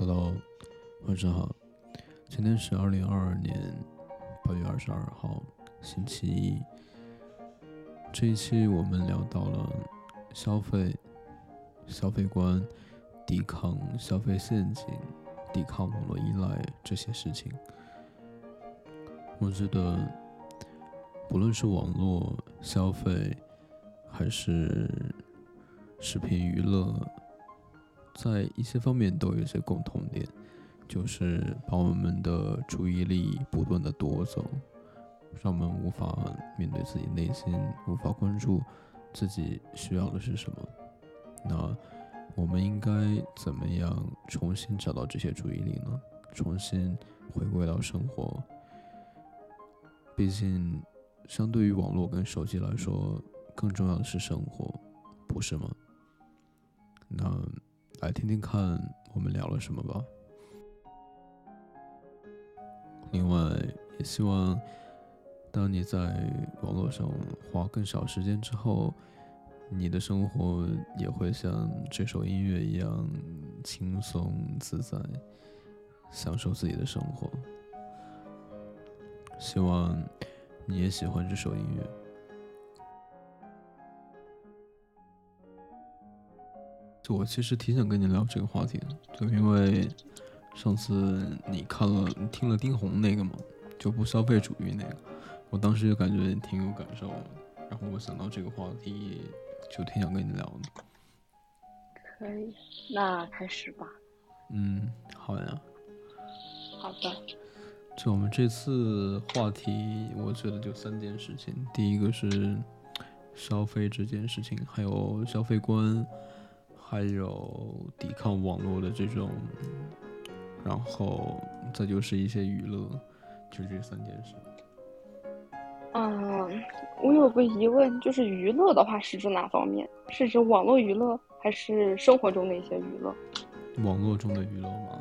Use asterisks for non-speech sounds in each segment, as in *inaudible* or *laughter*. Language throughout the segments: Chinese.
Hello，晚上好。今天是二零二二年八月二十二号，星期一。这一期我们聊到了消费、消费观、抵抗消费陷阱、抵抗网络依赖这些事情。我觉得，不论是网络消费，还是视频娱乐，在一些方面都有一些共同点，就是把我们的注意力不断的夺走，让我们无法面对自己内心，无法关注自己需要的是什么。那我们应该怎么样重新找到这些注意力呢？重新回归到生活。毕竟，相对于网络跟手机来说，更重要的是生活，不是吗？那来听听看我们聊了什么吧。另外，也希望当你在网络上花更少时间之后，你的生活也会像这首音乐一样轻松自在，享受自己的生活。希望你也喜欢这首音乐。就我其实挺想跟你聊这个话题的，就因为上次你看了、听了丁红那个嘛，就不消费主义那个，我当时就感觉挺有感受，然后我想到这个话题，就挺想跟你聊的。可以，那开始吧。嗯，好呀。好的。就我们这次话题，我觉得就三件事情。第一个是消费这件事情，还有消费观，还有抵抗网络的这种，然后再就是一些娱乐，就这三件事。嗯，我有个疑问，就是娱乐的话是指哪方面？是指网络娱乐，还是生活中的一些娱乐？网络中的娱乐吗？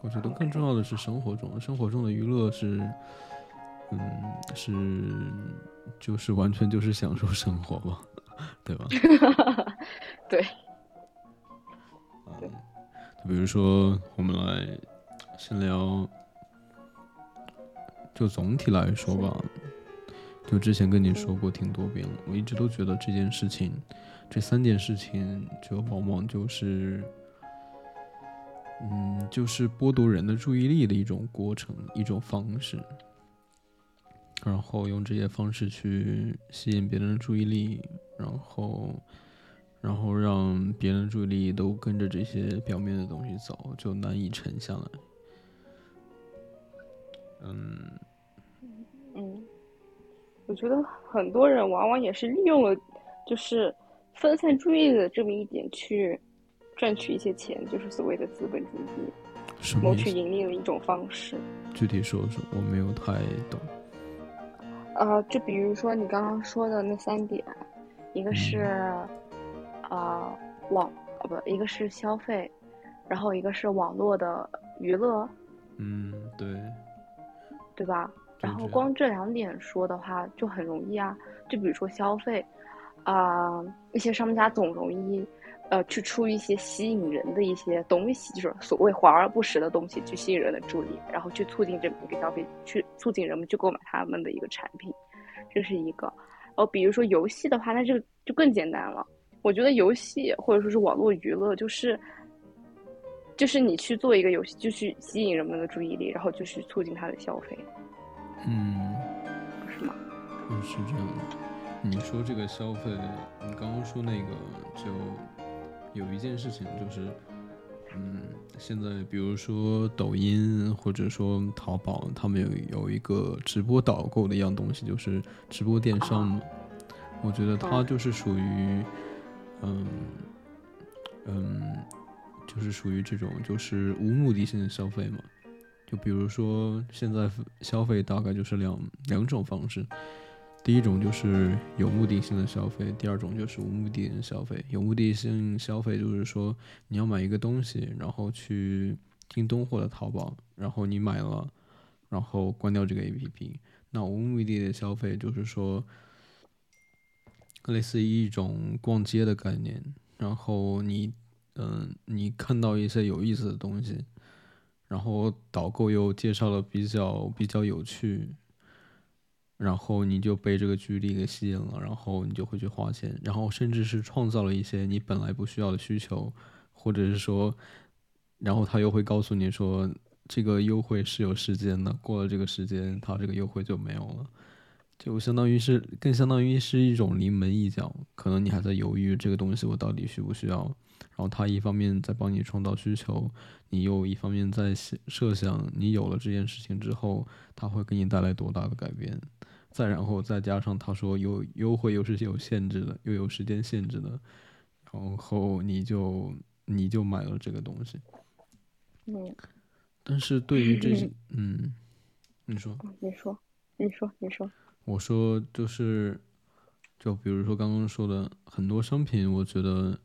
我觉得更重要的是生活中，生活中的娱乐是，嗯，是，就是完全就是享受生活嘛，对吧？*laughs* 对。就比如说，我们来先聊，就总体来说吧，就之前跟你说过挺多遍了，我一直都觉得这件事情，这三件事情，就往往就是。嗯，就是剥夺人的注意力的一种过程，一种方式，然后用这些方式去吸引别人的注意力，然后，然后让别人的注意力都跟着这些表面的东西走，就难以沉下来。嗯，嗯，我觉得很多人往往也是利用了，就是分散注意力的这么一点去。赚取一些钱，就是所谓的资本主义，谋取盈利的一种方式。具体说说，我没有太懂。呃，就比如说你刚刚说的那三点，一个是呃网，不，一个是消费，然后一个是网络的娱乐。嗯，对，对吧？然后光这两点说的话就很容易啊。就比如说消费，啊，一些商家总容易。呃，去出一些吸引人的一些东西，就是所谓华而不实的东西，去吸引人的注意，然后去促进这么一个消费，去促进人们去购买他们的一个产品，这是一个。然后比如说游戏的话，那这个就更简单了。我觉得游戏或者说是网络娱乐，就是就是你去做一个游戏，就去吸引人们的注意力，然后就去促进他的消费。嗯，是吗？嗯，是这样的。你说这个消费，你刚刚说那个就。有一件事情就是，嗯，现在比如说抖音或者说淘宝，他们有有一个直播导购的一样东西，就是直播电商嘛。我觉得它就是属于，嗯嗯，嗯就是属于这种就是无目的性的消费嘛。就比如说现在消费大概就是两两种方式。第一种就是有目的性的消费，第二种就是无目的性消费。有目的性消费就是说你要买一个东西，然后去京东或者淘宝，然后你买了，然后关掉这个 APP。那无目的的消费就是说，类似于一种逛街的概念，然后你嗯，你看到一些有意思的东西，然后导购又介绍了比较比较有趣，然后你就被这个距离给吸引了，然后你就会去花钱，然后甚至是创造了一些你本来不需要的需求，或者是说，然后他又会告诉你说，这个优惠是有时间的，过了这个时间，他这个优惠就没有了。就相当于是，更相当于是一种临门一脚，可能你还在犹豫这个东西我到底需不需要，然后他一方面在帮你创造需求，你又一方面在设想你有了这件事情之后，他会给你带来多大的改变，再然后再加上他说有优惠又是有限制的，又有时间限制的，然后你就你就买了这个东西，嗯，但是对于这些，*laughs* 嗯，你说，你说，你说，你说。我说就是，就比如说刚刚说的很多商品，我觉得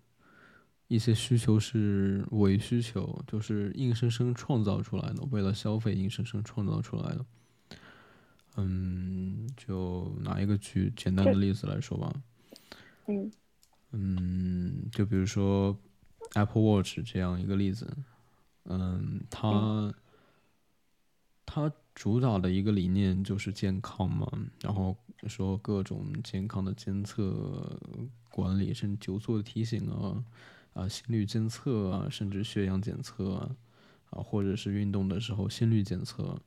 一些需求是伪需求，就是硬生生创造出来的，为了消费硬生生创造出来的。嗯，就拿一个举简单的例子来说吧。嗯。嗯，就比如说 Apple Watch 这样一个例子。嗯，它它。主导的一个理念就是健康嘛，然后说各种健康的监测、管理，甚至久坐的提醒啊，啊心率监测啊，甚至血氧检测啊，啊或者是运动的时候心率检测。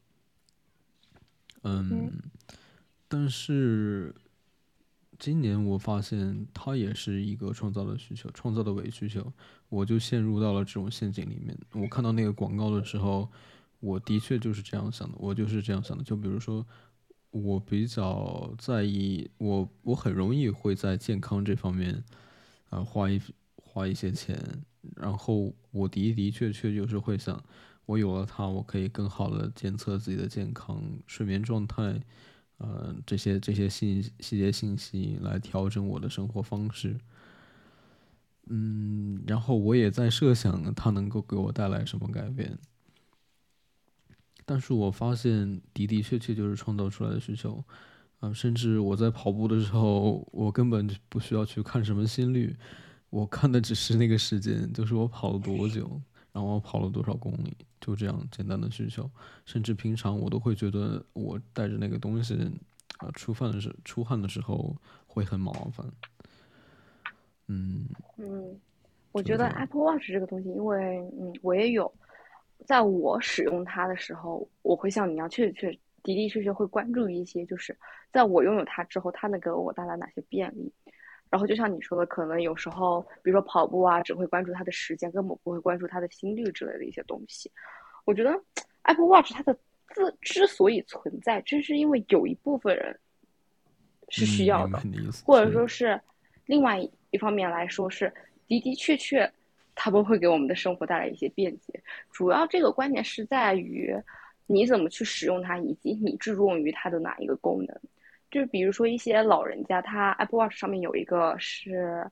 嗯，但是今年我发现它也是一个创造的需求，创造的伪需求，我就陷入到了这种陷阱里面。我看到那个广告的时候。我的确就是这样想的，我就是这样想的。就比如说，我比较在意，我我很容易会在健康这方面，啊，花一花一些钱。然后我的的确确就是会想，我有了它，我可以更好的监测自己的健康、睡眠状态，呃，这些这些信细节信息来调整我的生活方式。嗯，然后我也在设想它能够给我带来什么改变。但是我发现的的确确就是创造出来的需求，啊，甚至我在跑步的时候，我根本不需要去看什么心率，我看的只是那个时间，就是我跑了多久，然后我跑了多少公里，就这样简单的需求。甚至平常我都会觉得我带着那个东西，啊，出汗的时出汗的时候会很麻烦。嗯嗯，我觉得 Apple Watch 这个东西，因为嗯，我也有。在我使用它的时候，我会像你一样，确确的的确确会关注一些，就是在我拥有它之后，它能给我带来哪些便利。然后就像你说的，可能有时候，比如说跑步啊，只会关注它的时间，根本不会关注它的心率之类的一些东西。我觉得 Apple Watch 它的自之所以存在，正是因为有一部分人是需要的，或者说是另外一方面来说是的的确确。他们会给我们的生活带来一些便捷，主要这个关键是在于你怎么去使用它，以及你注重于它的哪一个功能。就是比如说一些老人家，他 Apple Watch 上面有一个是，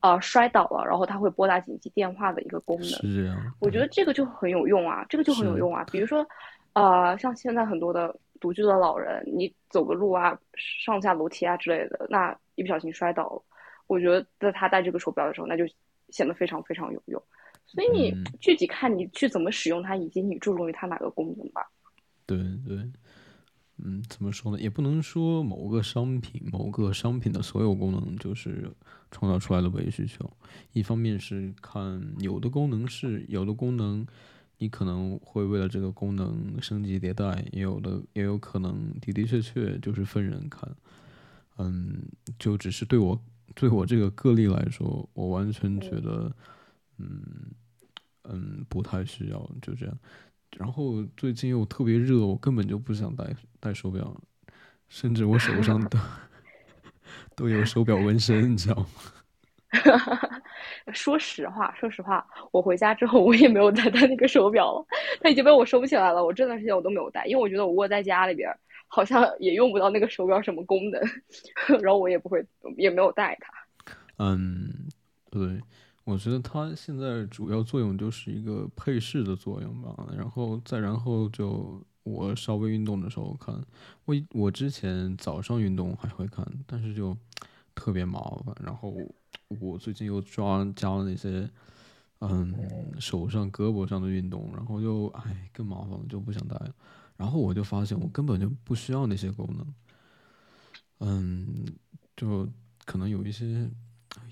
呃，摔倒了，然后他会拨打紧急电话的一个功能。是这样。我觉得这个就很有用啊，这个就很有用啊。比如说，呃，像现在很多的独居的老人，你走个路啊，上下楼梯啊之类的，那一不小心摔倒了，我觉得在他戴这个手表的时候，那就。显得非常非常有用，所以你具体看你去怎么使用它，以及你注重于它哪个功能吧。对对，嗯，怎么说呢？也不能说某个商品、某个商品的所有功能就是创造出来的唯一需求。一方面是看有的功能是有的功能，你可能会为了这个功能升级迭代，也有的也有可能的的确确就是分人看。嗯，就只是对我。对我这个个例来说，我完全觉得，嗯嗯，不太需要，就这样。然后最近又特别热，我根本就不想戴戴手表，甚至我手上都 *laughs* 都有手表纹身，你知道吗？*laughs* 说实话，说实话，我回家之后我也没有再戴那个手表了，它已经被我收起来了。我这段时间我都没有戴，因为我觉得我窝在家里边。好像也用不到那个手表什么功能，*laughs* 然后我也不会，也没有带它。嗯，对，我觉得它现在主要作用就是一个配饰的作用吧。然后再然后就我稍微运动的时候看，我我之前早上运动还会看，但是就特别麻烦。然后我最近又抓加了那些嗯手上、胳膊上的运动，然后就哎更麻烦了，就不想戴了。然后我就发现我根本就不需要那些功能，嗯，就可能有一些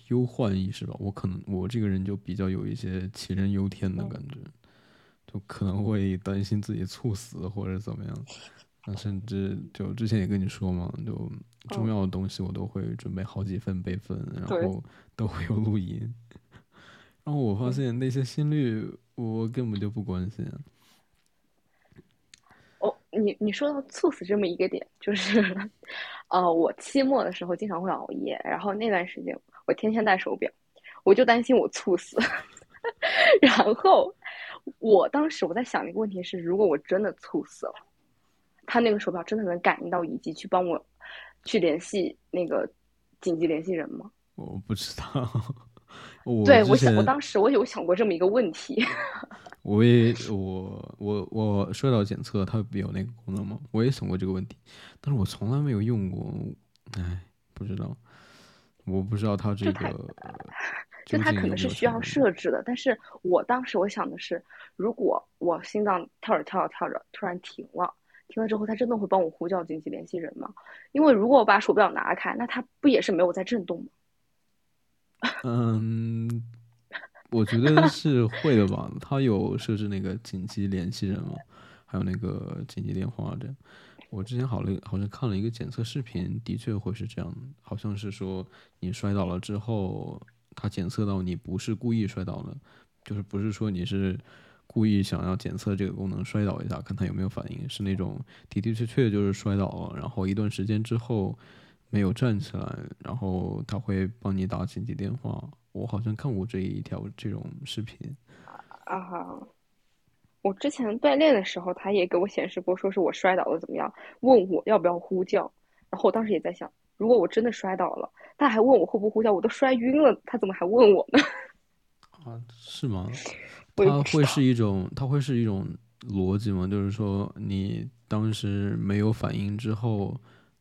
忧患意识吧。我可能我这个人就比较有一些杞人忧天的感觉，就可能会担心自己猝死或者怎么样。那甚至就之前也跟你说嘛，就重要的东西我都会准备好几份备份，然后都会有录音。*laughs* 然后我发现那些心率我根本就不关心。你你说到猝死这么一个点，就是，*laughs* 呃，我期末的时候经常会熬夜，然后那段时间我天天戴手表，我就担心我猝死。*laughs* 然后我当时我在想一个问题是，如果我真的猝死了，他那个手表真的能感应到以及去帮我去联系那个紧急联系人吗？我不知道。对，我想我当时我有想过这么一个问题。*laughs* 我也我我我摔倒检测它有那个功能吗？我也想过这个问题，但是我从来没有用过，哎，不知道，我不知道它这个，就它可能是需要设置的。但是我当时我想的是，如果我心脏跳着跳着跳着突然停了，停了之后，它真的会帮我呼叫紧急联系人吗？因为如果我把手表拿开，那它不也是没有在震动吗？*laughs* 嗯。我觉得是会的吧，他有设置那个紧急联系人嘛，还有那个紧急电话这样。我之前好了好像看了一个检测视频，的确会是这样，好像是说你摔倒了之后，他检测到你不是故意摔倒的，就是不是说你是故意想要检测这个功能摔倒一下，看他有没有反应，是那种的的确确就是摔倒了，然后一段时间之后没有站起来，然后他会帮你打紧急电话。我好像看过这一条这种视频，啊哈！我之前锻炼的时候，他也给我显示过，说是我摔倒了怎么样，问我要不要呼叫。然后我当时也在想，如果我真的摔倒了，他还问我会不会呼叫，我都摔晕了，他怎么还问我呢？啊，是吗？他会是一种，他会是一种逻辑吗？就是说，你当时没有反应之后，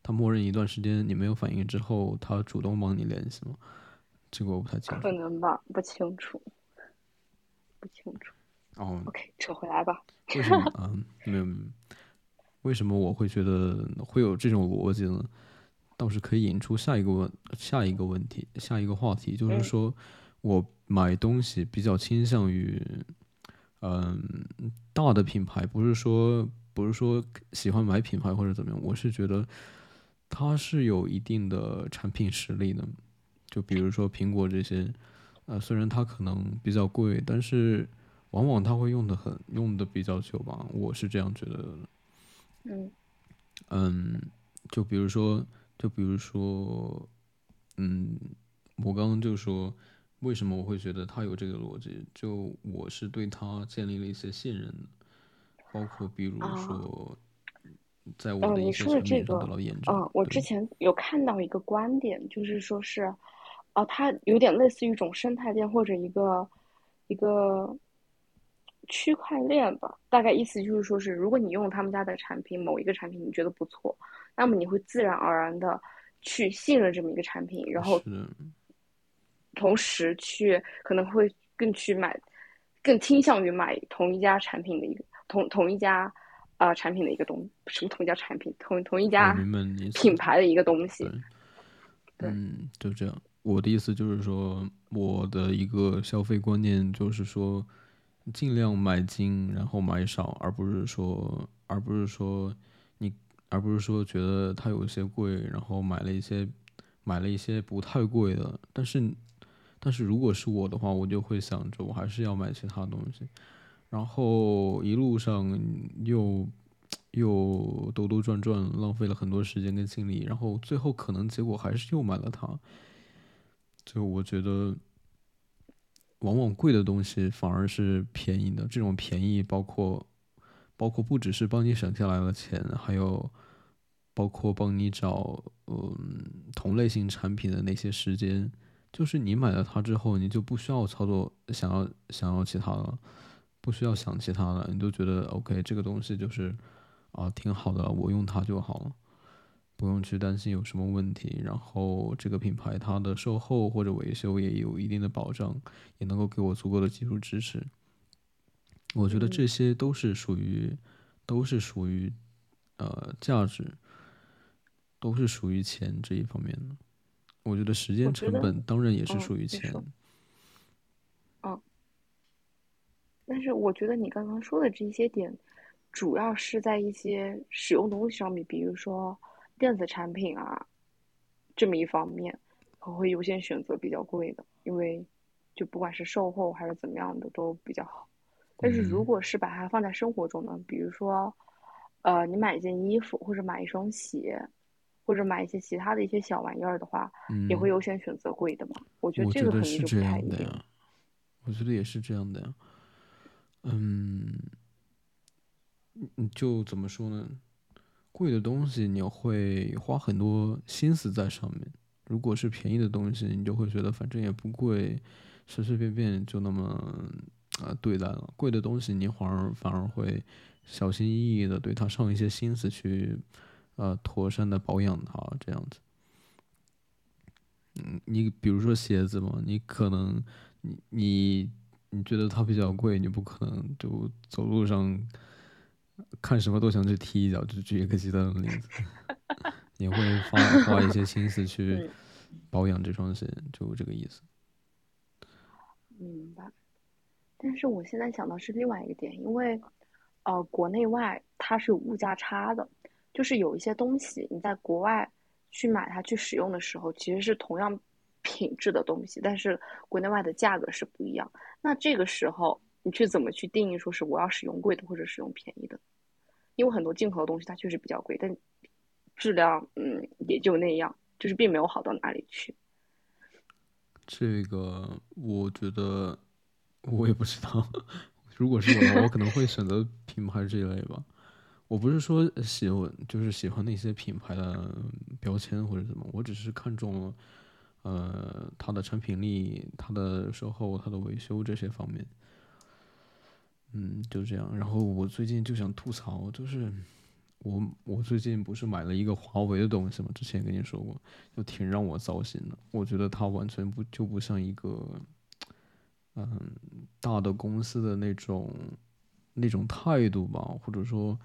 他默认一段时间你没有反应之后，他主动帮你联系吗？这个我不太清楚，可能吧，不清楚，不清楚。哦，OK，扯回来吧。*laughs* 为什么？嗯，没有。为什么我会觉得会有这种逻辑呢？倒是可以引出下一个问，下一个问题，下一个话题，就是说我买东西比较倾向于，嗯，大的品牌，不是说不是说喜欢买品牌或者怎么样，我是觉得它是有一定的产品实力的。就比如说苹果这些，呃，虽然它可能比较贵，但是往往它会用的很用的比较久吧，我是这样觉得的。嗯嗯，就比如说，就比如说，嗯，我刚刚就说，为什么我会觉得它有这个逻辑？就我是对它建立了一些信任的，包括比如说。在我的一些层面得到验证。嗯，我之前有看到一个观点，就是说是，哦，它有点类似于一种生态链或者一个一个区块链吧。大概意思就是说是，如果你用他们家的产品，某一个产品你觉得不错，那么你会自然而然的去信任这么一个产品，然后同时去可能会更去买，更倾向于买同一家产品的一个同同一家。啊，产品的一个东，什么同一家产品，同同一家品牌的一个东西。嗯，就这样。我的意思就是说，我的一个消费观念就是说，尽量买精，然后买少，而不是说，而不是说你，而不是说觉得它有一些贵，然后买了一些，买了一些不太贵的。但是，但是如果是我的话，我就会想着，我还是要买其他东西。然后一路上又又兜兜转转，浪费了很多时间跟精力，然后最后可能结果还是又买了它。就我觉得，往往贵的东西反而是便宜的。这种便宜包括包括不只是帮你省下来了钱，还有包括帮你找嗯同类型产品的那些时间。就是你买了它之后，你就不需要操作，想要想要其他的。不需要想其他的，你就觉得 OK，这个东西就是啊挺好的，我用它就好了。不用去担心有什么问题，然后这个品牌它的售后或者维修也有一定的保障，也能够给我足够的技术支持。我觉得这些都是属于，都是属于，呃，价值，都是属于钱这一方面的。我觉得时间成本当然也是属于钱。嗯，但是我觉得你刚刚说的这些点，主要是在一些使用东西上面，比如说。电子产品啊，这么一方面，我会优先选择比较贵的，因为就不管是售后还是怎么样的都比较好。但是如果是把它放在生活中呢，比如说，呃，你买一件衣服或者买一双鞋，或者买一些其他的一些小玩意儿的话，也会优先选择贵的嘛？我觉得这个肯定就不太一样。我觉得也是这样的呀。嗯，就怎么说呢？贵的东西你会花很多心思在上面，如果是便宜的东西，你就会觉得反正也不贵，随随便便就那么啊对待了。贵的东西你反而反而会小心翼翼的对它上一些心思去，呃妥善的保养它这样子。嗯，你比如说鞋子嘛，你可能你你你觉得它比较贵，你不可能就走路上。看什么都想去踢一脚，就举一个极端的例子，*laughs* 你会花花一些心思去保养这双鞋，就这个意思。明白。但是我现在想到是另外一个点，因为呃，国内外它是有物价差的，就是有一些东西你在国外去买它去使用的时候，其实是同样品质的东西，但是国内外的价格是不一样。那这个时候。你去怎么去定义说是我要使用贵的或者使用便宜的？因为很多进口的东西它确实比较贵，但质量嗯也就那样，就是并没有好到哪里去。这个我觉得我也不知道，*laughs* 如果是我，我可能会选择品牌这一类吧。我不是说喜欢就是喜欢那些品牌的标签或者怎么，我只是看中了呃它的产品力、它的售后、它的维修这些方面。嗯，就这样。然后我最近就想吐槽，就是我我最近不是买了一个华为的东西吗？之前跟你说过，就挺让我糟心的。我觉得它完全不就不像一个嗯大的公司的那种那种态度吧，或者说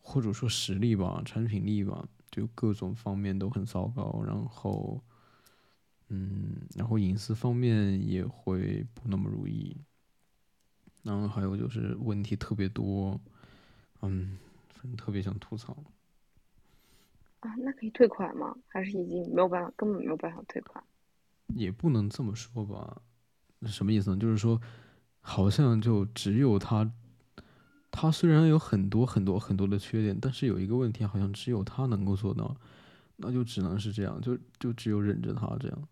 或者说实力吧，产品力吧，就各种方面都很糟糕。然后嗯，然后隐私方面也会不那么如意。然后还有就是问题特别多，嗯，反正特别想吐槽。啊，那可以退款吗？还是已经没有办法，根本没有办法退款？也不能这么说吧，什么意思呢？就是说，好像就只有他，他虽然有很多很多很多的缺点，但是有一个问题，好像只有他能够做到，那就只能是这样，就就只有忍着他这样。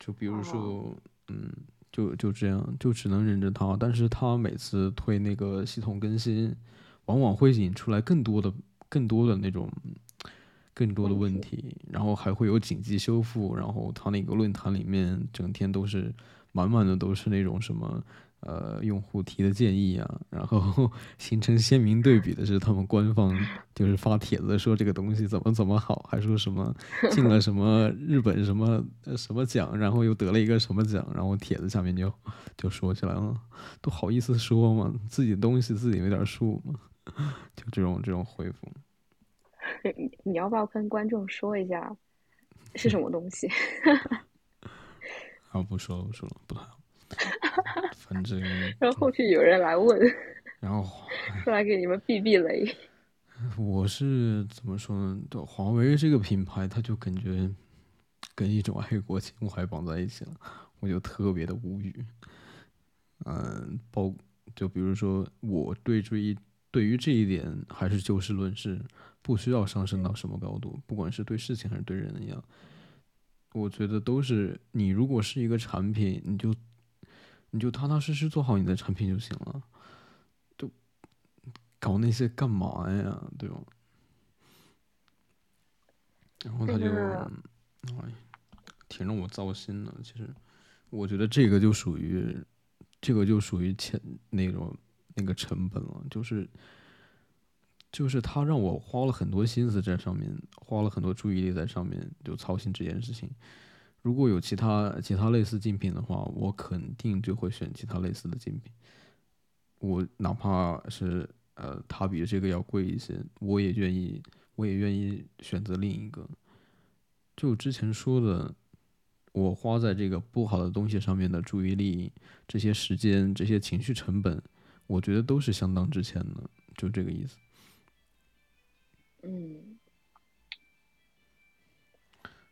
就比如说，嗯。就就这样，就只能忍着他。但是他每次推那个系统更新，往往会引出来更多的、更多的那种、更多的问题，然后还会有紧急修复。然后他那个论坛里面整天都是满满的，都是那种什么。呃，用户提的建议啊，然后形成鲜明对比的是，他们官方就是发帖子说这个东西怎么怎么好，还说什么进了什么日本什么什么奖，然后又得了一个什么奖，然后帖子下面就就说起来了，都好意思说吗？自己的东西自己没点数吗？就这种这种回复。*laughs* 你你要不要跟观众说一下是什么东西？*laughs* 啊，不说了，不说了，不谈了。反正，*laughs* 然后后续有人来问，*laughs* 然后出来给你们避避雷。我是怎么说呢？对华为这个品牌，它就感觉跟一种爱国情怀绑在一起了，我就特别的无语。嗯，包就比如说，我对这一对于这一点还是就事论事，不需要上升到什么高度，不管是对事情还是对人一样，我觉得都是你如果是一个产品，你就。你就踏踏实实做好你的产品就行了，就搞那些干嘛呀？对吧？然后他就，哎，挺让我糟心的。其实，我觉得这个就属于，这个就属于钱那种那个成本了。就是就是他让我花了很多心思在上面，花了很多注意力在上面，就操心这件事情。如果有其他其他类似竞品的话，我肯定就会选其他类似的竞品。我哪怕是呃，它比这个要贵一些，我也愿意，我也愿意选择另一个。就之前说的，我花在这个不好的东西上面的注意力、这些时间、这些情绪成本，我觉得都是相当值钱的，就这个意思。嗯，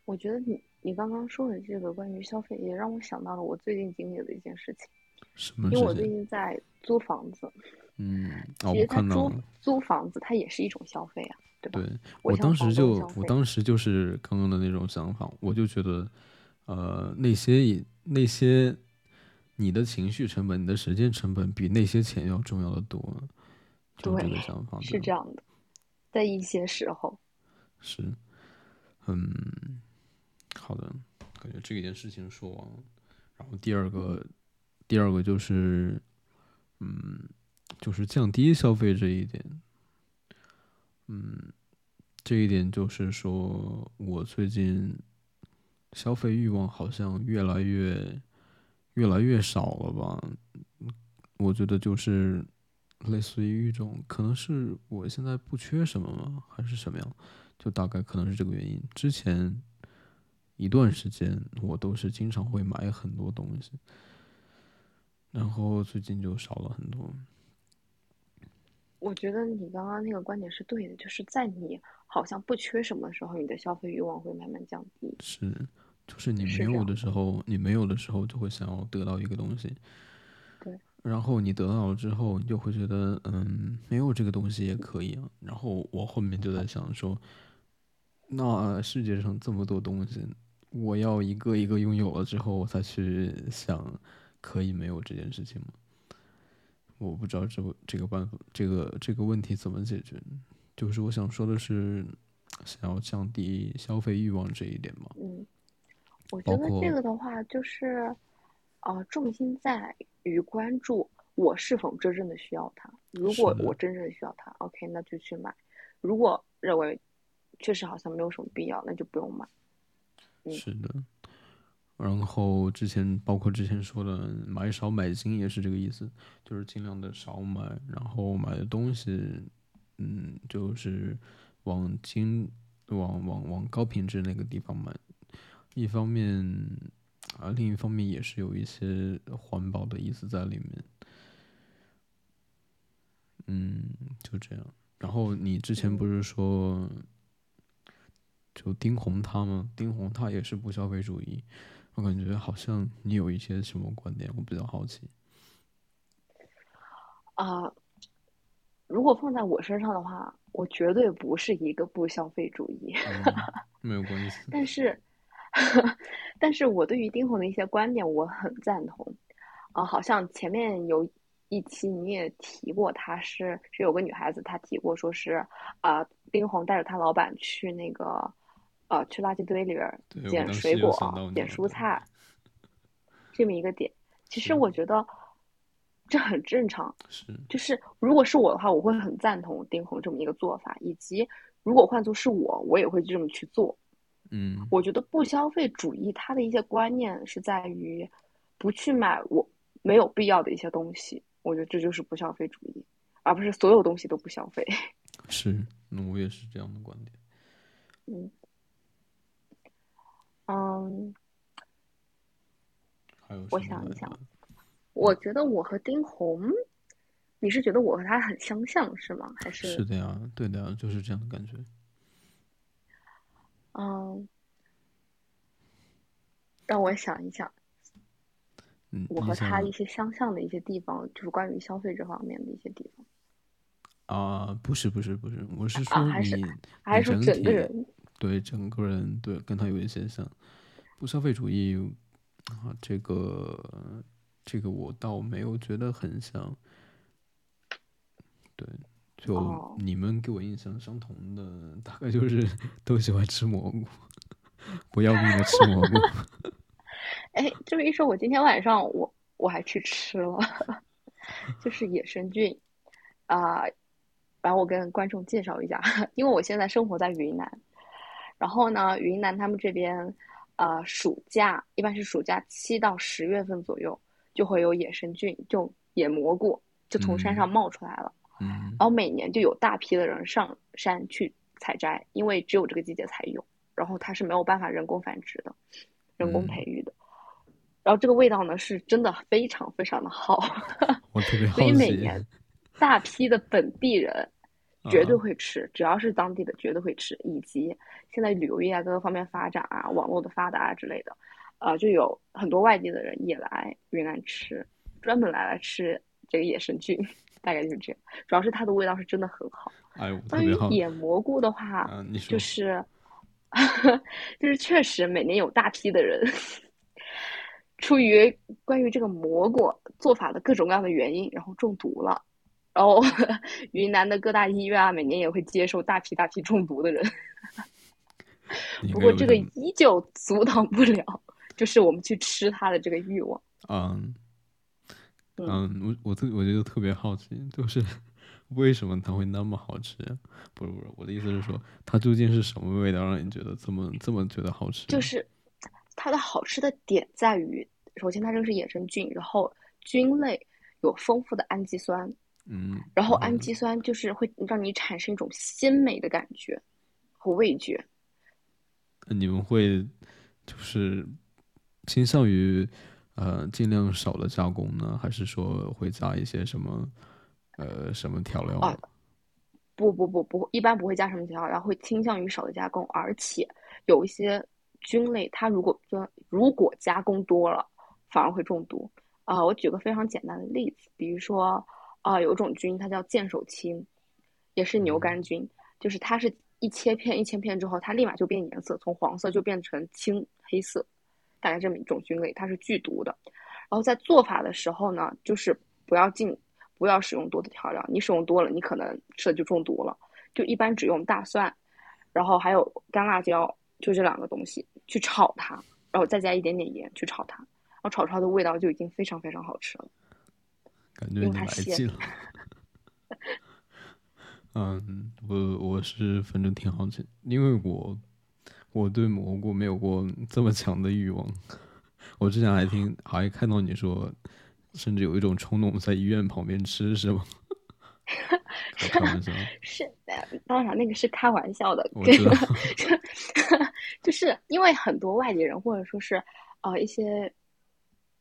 我觉得你。你刚刚说的这个关于消费，也让我想到了我最近经历的一件事情。什么？因为我最近在租房子。嗯，其实他租租房子，它也是一种消费啊，对吧？对，我当时就，我当时就是刚刚的那种想法，我就觉得，呃，那些那些你的情绪成本、你的时间成本，比那些钱要重要的多。对，这个想法是这样的，在一些时候。是，嗯。好的，感觉这一件事情说完了。然后第二个，第二个就是，嗯，就是降低消费这一点。嗯，这一点就是说我最近消费欲望好像越来越越来越少了吧？我觉得就是类似于一种，可能是我现在不缺什么吗？还是什么样？就大概可能是这个原因。之前。一段时间，我都是经常会买很多东西，然后最近就少了很多。我觉得你刚刚那个观点是对的，就是在你好像不缺什么的时候，你的消费欲望会慢慢降低。是，就是你没有的时候，你没有的时候就会想要得到一个东西。对。然后你得到了之后，你就会觉得，嗯，没有这个东西也可以啊。然后我后面就在想说，那世界上这么多东西。我要一个一个拥有了之后，我才去想可以没有这件事情吗？我不知道这这个办法，这个这个问题怎么解决？就是我想说的是，想要降低消费欲望这一点嘛。嗯，我觉得这个的话，就是啊，重心在于关注我是否真正的需要它。如果我真正的需要它，OK，那就去买；如果认为确实好像没有什么必要，那就不用买。是的，然后之前包括之前说的买少买精也是这个意思，就是尽量的少买，然后买的东西，嗯，就是往精往往往高品质那个地方买。一方面啊，另一方面也是有一些环保的意思在里面。嗯，就这样。然后你之前不是说？就丁红他们？丁红他也是不消费主义，我感觉好像你有一些什么观点，我比较好奇。啊，如果放在我身上的话，我绝对不是一个不消费主义，*laughs* 没有关系。但是，*laughs* 但是我对于丁红的一些观点我很赞同。啊，好像前面有一期你也提过，他是是有个女孩子，她提过说是啊，丁红带着她老板去那个。呃，去垃圾堆里边捡水果、捡蔬菜，这么一个点，其实我觉得这很正常。是，就是如果是我的话，我会很赞同丁红这么一个做法，以及如果换做是我，我也会这么去做。嗯，我觉得不消费主义它的一些观念是在于不去买我没有必要的一些东西，我觉得这就是不消费主义，而不是所有东西都不消费。*laughs* 是，那我也是这样的观点。嗯。嗯，我想一想，我觉得我和丁红，你是觉得我和他很相像是吗？还是是的呀，对的呀，就是这样的感觉。嗯，让我想一想，嗯，我和他一些相像的一些地方，就是关于消费这方面的一些地方。啊，不是不是不是，我是说你，还是说整个人。对整个人，对跟他有一些像，不消费主义啊，这个这个我倒没有觉得很像。对，就你们给我印象相同的，大概就是 *laughs* 都喜欢吃蘑菇，*laughs* 不要命的吃蘑菇。*laughs* 哎，这么一说，我今天晚上我我还去吃了，就是野生菌啊，然后我跟观众介绍一下，因为我现在生活在云南，然后呢，云南他们这边，呃，暑假一般是暑假七到十月份左右就会有野生菌，就野蘑菇就从山上冒出来了，嗯，然后每年就有大批的人上山去采摘，因为只有这个季节才有，然后它是没有办法人工繁殖的，人工培育的，然后这个味道呢是真的非常非常的好，*laughs* 我特别好所以每，年大批的本地人绝对啊会吃，只要是当地的绝对会吃，以及现在旅游业啊各个方面发展啊，网络的发达啊之类的，呃，就有很多外地的人也来云南吃，专门来来吃这个野生菌，大概就是这样。主要是它的味道是真的很好。关于，野蘑菇的话，啊，就，是 *laughs* 就是确实每年有大批的人出于关于这个蘑菇做法的各种各样的原因，然后中毒了。然后 *laughs* 云南的各大医院啊，每年也会接受大批大批中毒的人。不过这个依旧阻挡不了，就是我们去吃它的这个欲望。嗯嗯嗯，我我特我觉得特别好奇，就是 *laughs* 为什么它会那么好吃？不是不是，我的意思是说，它究竟是什么味道让你觉得这么这么觉得好吃？就是它的好吃的点在于，首先它这个是野生菌，然后菌类有丰富的氨基酸，嗯，然后氨基酸就是会让你产生一种鲜美的感觉和味觉。你们会就是倾向于呃尽量少的加工呢，还是说会加一些什么呃什么调料？啊不不不不，一般不会加什么调料，然后会倾向于少的加工，而且有一些菌类，它如果就如果加工多了，反而会中毒。啊、我举个非常简单的例子，比如说，啊、有一种菌，它叫剑手青，也是牛肝菌，就是它是一切片一切片之后，它立马就变颜色，从黄色就变成青黑色，大概这么一种菌类，它是剧毒的。然后在做法的时候呢，就是不要进，不要使用多的调料，你使用多了，你可能吃了就中毒了。就一般只用大蒜，然后还有干辣椒，就这两个东西去炒它，然后再加一点点盐去炒它，然后炒出来的味道就已经非常非常好吃了。感觉你来劲了。嗯，我我是反正挺好奇，因为我我对蘑菇没有过这么强的欲望。*laughs* 我之前还听还看到你说，甚至有一种冲动在医院旁边吃，是吗？*laughs* 开开玩笑，*laughs* 是，呃当然那个是开玩笑的，我知道。就是因为很多外地人或者说是呃一些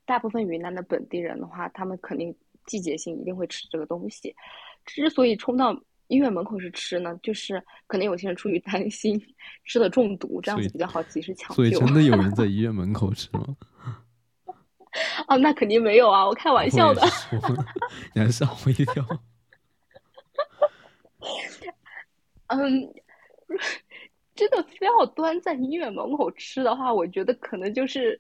大部分云南的本地人的话，他们肯定季节性一定会吃这个东西。之所以冲到医院门口去吃呢，就是可能有些人出于担心吃了中毒，这样子比较好及时抢救所以救。真的有人在 *laughs* 医院门口吃吗？*laughs* 哦，那肯定没有啊，我开玩笑的 *laughs* 你还吓我一跳。嗯，真的非要端在医院门口吃的话，我觉得可能就是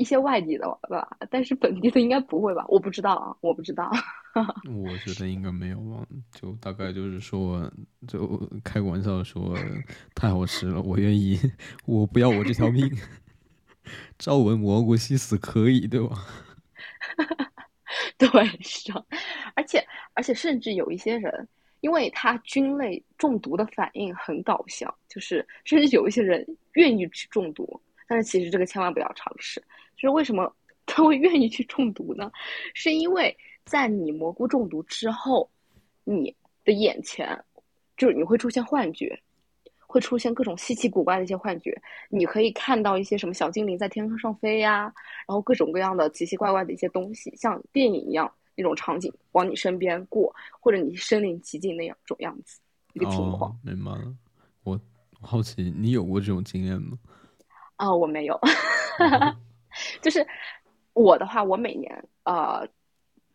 一些外地的吧，但是本地的应该不会吧？我不知道啊，我不知道。*laughs* 我觉得应该没有吧，就大概就是说，就开个玩笑说太好吃了，我愿意，*laughs* 我不要我这条命，*laughs* 朝闻蘑菇夕死可以，对吧？对，是啊，而且而且甚至有一些人，因为他菌类中毒的反应很搞笑，就是甚至有一些人愿意去中毒，但是其实这个千万不要尝试。就是为什么 *laughs* 他会愿意去中毒呢？是因为在你蘑菇中毒之后，你的眼前就是你会出现幻觉，会出现各种稀奇古怪的一些幻觉。你可以看到一些什么小精灵在天空上飞呀、然后各种各样的奇奇怪怪的一些东西，像电影一样那种场景往你身边过，或者你身临其境那样种样子一个情况哦，明白了。我我好奇，你有过这种经验吗？啊、我没有，*laughs* 就是我的话，我每年呃，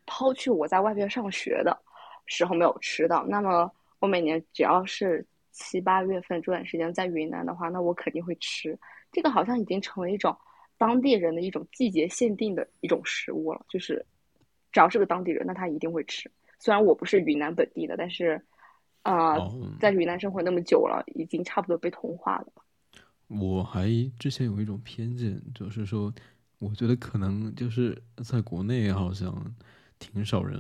抛去我在外边上学的时候没有吃到，那么我每年只要是七八月份这段时间在云南的话，那我肯定会吃。这个好像已经成为一种当地人的一种季节限定的一种食物了，就是只要是个当地人，那他一定会吃。虽然我不是云南本地的，但是啊、在云南生活那么久了，已经差不多被同化了吧。我还之前有一种偏见，就是说，我觉得可能就是在国内好像挺少人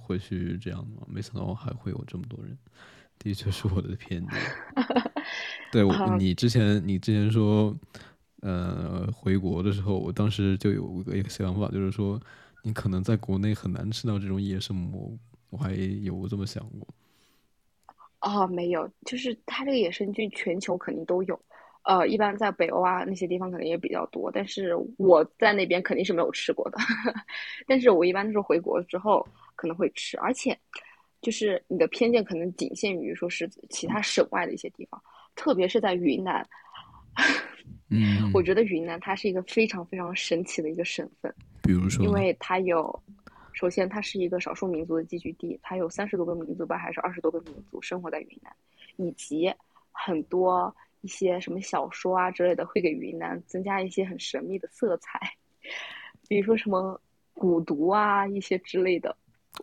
会去这样的，没想到还会有这么多人，的确是我的偏见。*laughs* 对我，你之前你之前说，呃，回国的时候，我当时就有一个想法，就是说，你可能在国内很难吃到这种野生蘑菇，我还有这么想过。哦，没有，就是它这个野生菌全球肯定都有。呃，一般在北欧啊那些地方可能也比较多，但是我在那边肯定是没有吃过的。*laughs* 但是我一般都是回国之后可能会吃，而且就是你的偏见可能仅限于说是其他省外的一些地方，特别是在云南。嗯，*laughs* 我觉得云南它是一个非常非常神奇的一个省份。比如说，因为它有，首先它是一个少数民族的聚居地，它有三十多个民族吧，还是二十多个民族生活在云南，以及很多。一些什么小说啊之类的，会给云南增加一些很神秘的色彩，比如说什么蛊毒啊一些之类的，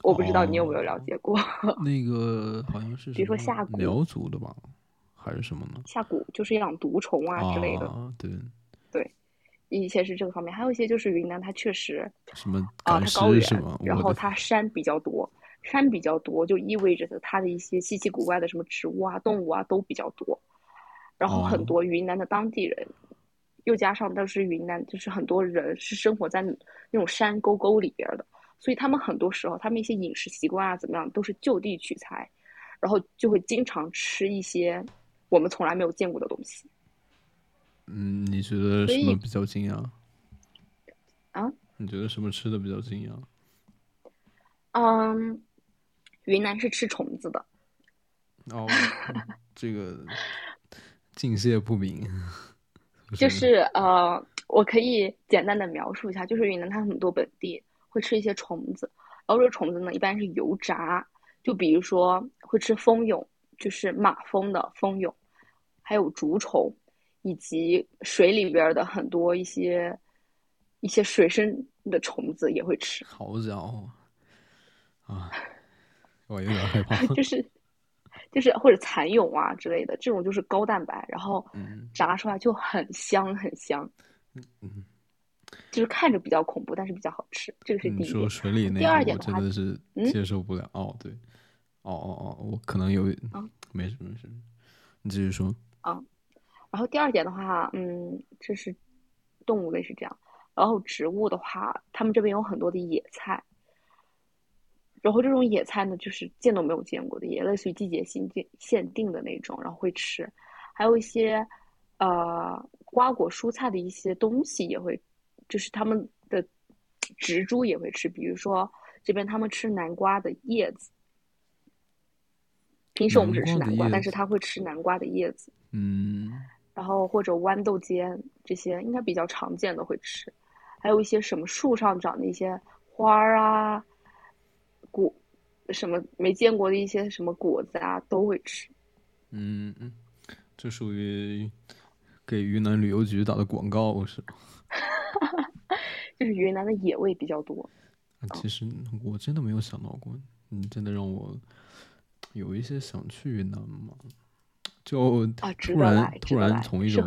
我不知道你有没有了解过。那个好像是，比如说下蛊，苗族的吧，还是什么呢？下蛊就是养毒虫啊之类的。对对，一些是这个方面，还有一些就是云南它确实什么啊，它高原，然后它山比较多，山比较多就意味着它的一些稀奇古怪的什么植物啊、动物啊都比较多。然后很多云南的当地人，又加上当时云南，就是很多人是生活在那种山沟沟里边的，所以他们很多时候，他们一些饮食习惯啊怎么样，都是就地取材，然后就会经常吃一些我们从来没有见过的东西。嗯，你觉得什么比较惊讶？啊？你觉得什么吃的比较惊讶？嗯，云南是吃虫子的。哦，*laughs* 这个。敬谢不明，*laughs* 就是呃，我可以简单的描述一下，就是云南它很多本地会吃一些虫子，然后这个虫子呢一般是油炸，就比如说会吃蜂蛹，就是马蜂的蜂蛹，还有竹虫，以及水里边的很多一些一些水生的虫子也会吃。好家伙，啊，我有点害怕。*laughs* 就是。就是或者蚕蛹啊之类的，这种就是高蛋白，然后炸出来就很香很香。嗯，就是看着比较恐怖，但是比较好吃。这个是第一点。说水里那第二点真的是接受不了。哦，对，哦哦哦，我可能有，没事没事，你继续说。啊，然后第二点的话，嗯，这是动物类是这样，然后植物的话，他们这边有很多的野菜。然后这种野菜呢，就是见都没有见过的，也类似于季节性限限定的那种，然后会吃。还有一些，呃，瓜果蔬菜的一些东西也会，就是他们的植株也会吃。比如说这边他们吃南瓜的叶子，平时我们只吃南瓜，但是他会吃南瓜的叶子。嗯。然后或者豌豆尖这些应该比较常见的会吃，还有一些什么树上长的一些花儿啊。果什么没见过的一些什么果子啊，都会吃。嗯嗯，这属于给云南旅游局打的广告是？*laughs* 就是云南的野味比较多。其实我真的没有想到过，你真的让我有一些想去云南嘛？就突然突然从一种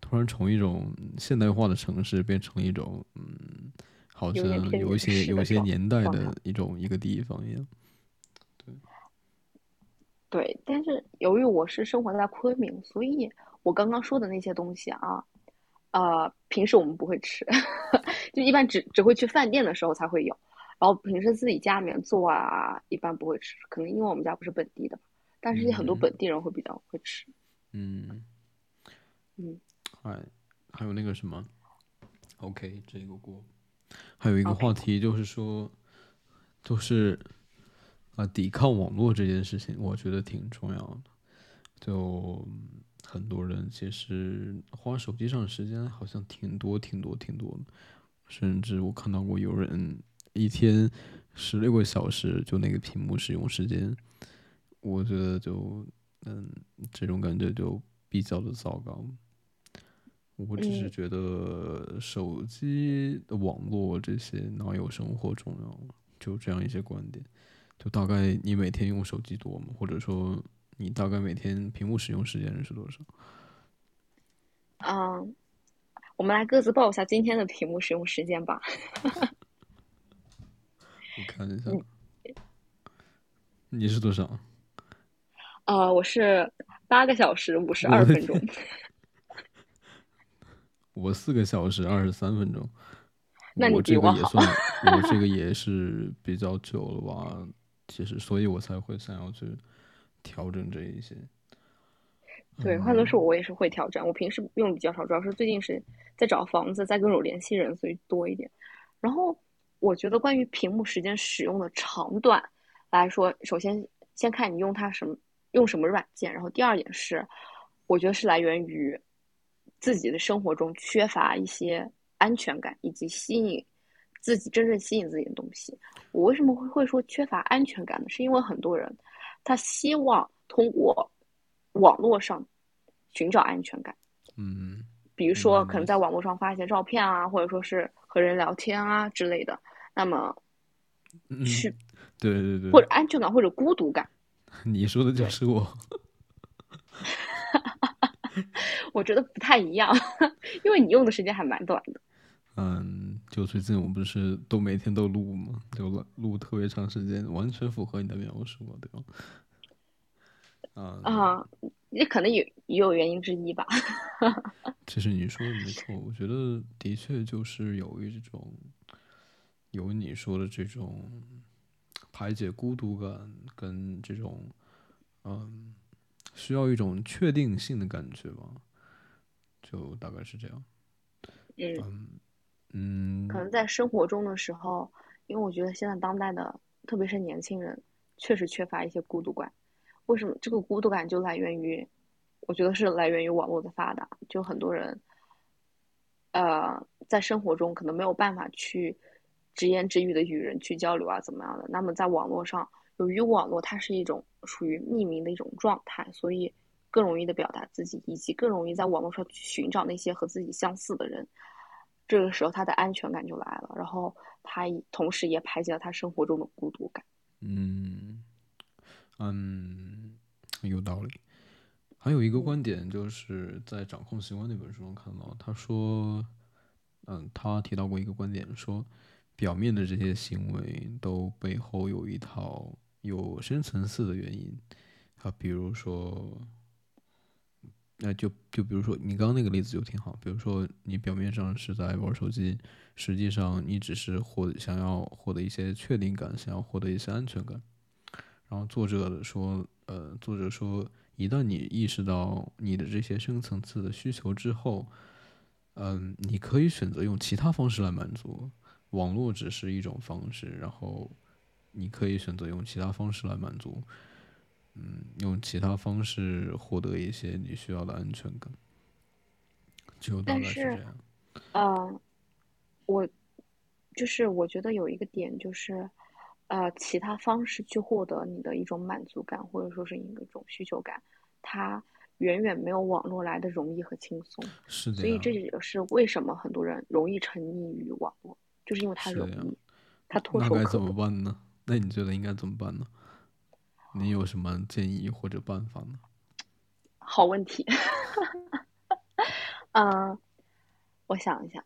突然从一种现代化的城市变成一种嗯。好像有一些有一些年代的一种一个地方一样，对，对。但是由于我是生活在昆明，所以我刚刚说的那些东西啊，呃，平时我们不会吃，*laughs* 就一般只只会去饭店的时候才会有，然后平时自己家里面做啊，一般不会吃。可能因为我们家不是本地的，但是很多本地人会比较会吃。嗯嗯，还还有那个什么，OK，这个锅。还有一个话题就是说，就是啊，抵抗网络这件事情，我觉得挺重要的。就很多人其实花手机上的时间好像挺多、挺多、挺多的，甚至我看到过有人一天十六个小时就那个屏幕使用时间，我觉得就嗯，这种感觉就比较的糟糕。我只是觉得手机的网络这些哪有生活重要？就这样一些观点。就大概你每天用手机多吗？或者说你大概每天屏幕使用时间是多少？嗯，我们来各自报一下今天的屏幕使用时间吧。*laughs* 我看一下，你是多少？呃，我是八个小时五十二分钟。我四个小时二十三分钟。那你这个也算，我这个也是比较久了吧？其实，所以我才会想要去调整这一些。对，换作是我，我也是会调整。我平时用比较少，主要是最近是在找房子，在各种联系人，所以多一点。然后，我觉得关于屏幕时间使用的长短来说，首先先看你用它什么，用什么软件。然后第二点是，我觉得是来源于自己的生活中缺乏一些安全感，以及吸引自己真正吸引自己的东西。我为什么会会说缺乏安全感呢？是因为很多人他希望通过。网络上寻找安全感，嗯，比如说可能在网络上发一些照片啊，或者说是和人聊天啊之类的，那么去，对对对，或者安全感或者孤独感，你说的就是我，*laughs* 我觉得不太一样，因为你用的时间还蛮短的。嗯，就最近我不是都每天都录吗？就录录特别长时间，完全符合你的描述，对吧？啊，也可能有也有原因之一吧。其实你说的没错，我觉得的确就是有一种，有你说的这种排解孤独感跟这种，嗯，需要一种确定性的感觉吧，就大概是这样。嗯嗯，可能在生活中的时候，因为我觉得现在当代的，特别是年轻人，确实缺乏一些孤独感。为什么这个孤独感就来源于？我觉得是来源于网络的发达，就很多人，呃，在生活中可能没有办法去直言直语的与人去交流啊，怎么样的？那么在网络上，由于网络它是一种处于匿名的一种状态，所以更容易的表达自己，以及更容易在网络上去寻找那些和自己相似的人。这个时候，他的安全感就来了，然后他同时也排解了他生活中的孤独感。嗯。嗯，有道理。还有一个观点，就是在《掌控习惯》那本书中看到，他说，嗯，他提到过一个观点，说表面的这些行为都背后有一套有深层次的原因。啊，比如说，那就就比如说你刚刚那个例子就挺好，比如说你表面上是在玩手机，实际上你只是获想要获得一些确定感，想要获得一些安全感。然后作者说，呃，作者说，一旦你意识到你的这些深层次的需求之后，嗯，你可以选择用其他方式来满足。网络只是一种方式，然后你可以选择用其他方式来满足，嗯，用其他方式获得一些你需要的安全感。就大概是这样。呃，我就是我觉得有一个点就是。呃，其他方式去获得你的一种满足感，或者说是一种需求感，它远远没有网络来的容易和轻松。是的。所以这也是为什么很多人容易沉溺于网络，就是因为它容易，它唾手可。那该怎么办呢？那你觉得应该怎么办呢？你有什么建议或者办法呢？好问题。嗯，*laughs* 我想一下。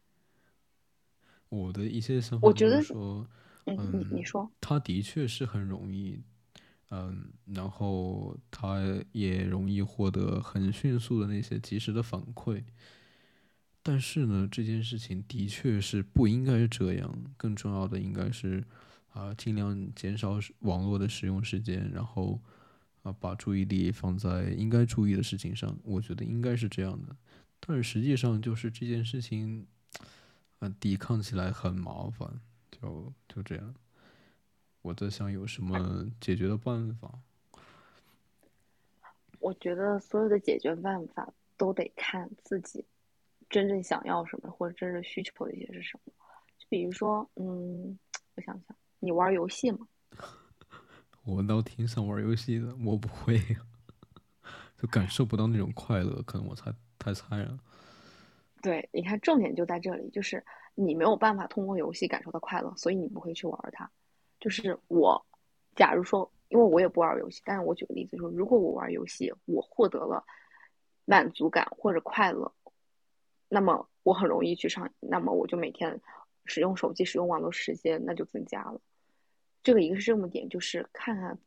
我的一些想法，我觉得说。嗯，你你说，他的确是很容易，嗯，然后他也容易获得很迅速的那些及时的反馈。但是呢，这件事情的确是不应该这样。更重要的应该是啊，尽量减少网络的使用时间，然后啊，把注意力放在应该注意的事情上。我觉得应该是这样的。但是实际上，就是这件事情，啊，抵抗起来很麻烦。就就这样，我在想有什么解决的办法。我觉得所有的解决办法都得看自己真正想要什么，或者真正需求的一些是什么。就比如说，嗯，我想想，你玩游戏吗？*laughs* 我倒挺想玩游戏的，我不会，*laughs* 就感受不到那种快乐，可能我太太菜了。对，你看，重点就在这里，就是。你没有办法通过游戏感受到快乐，所以你不会去玩它。就是我，假如说，因为我也不玩游戏，但是我举个例子说，如果我玩游戏，我获得了满足感或者快乐，那么我很容易去上，那么我就每天使用手机、使用网络时间那就增加了。这个一个是这么点，就是看看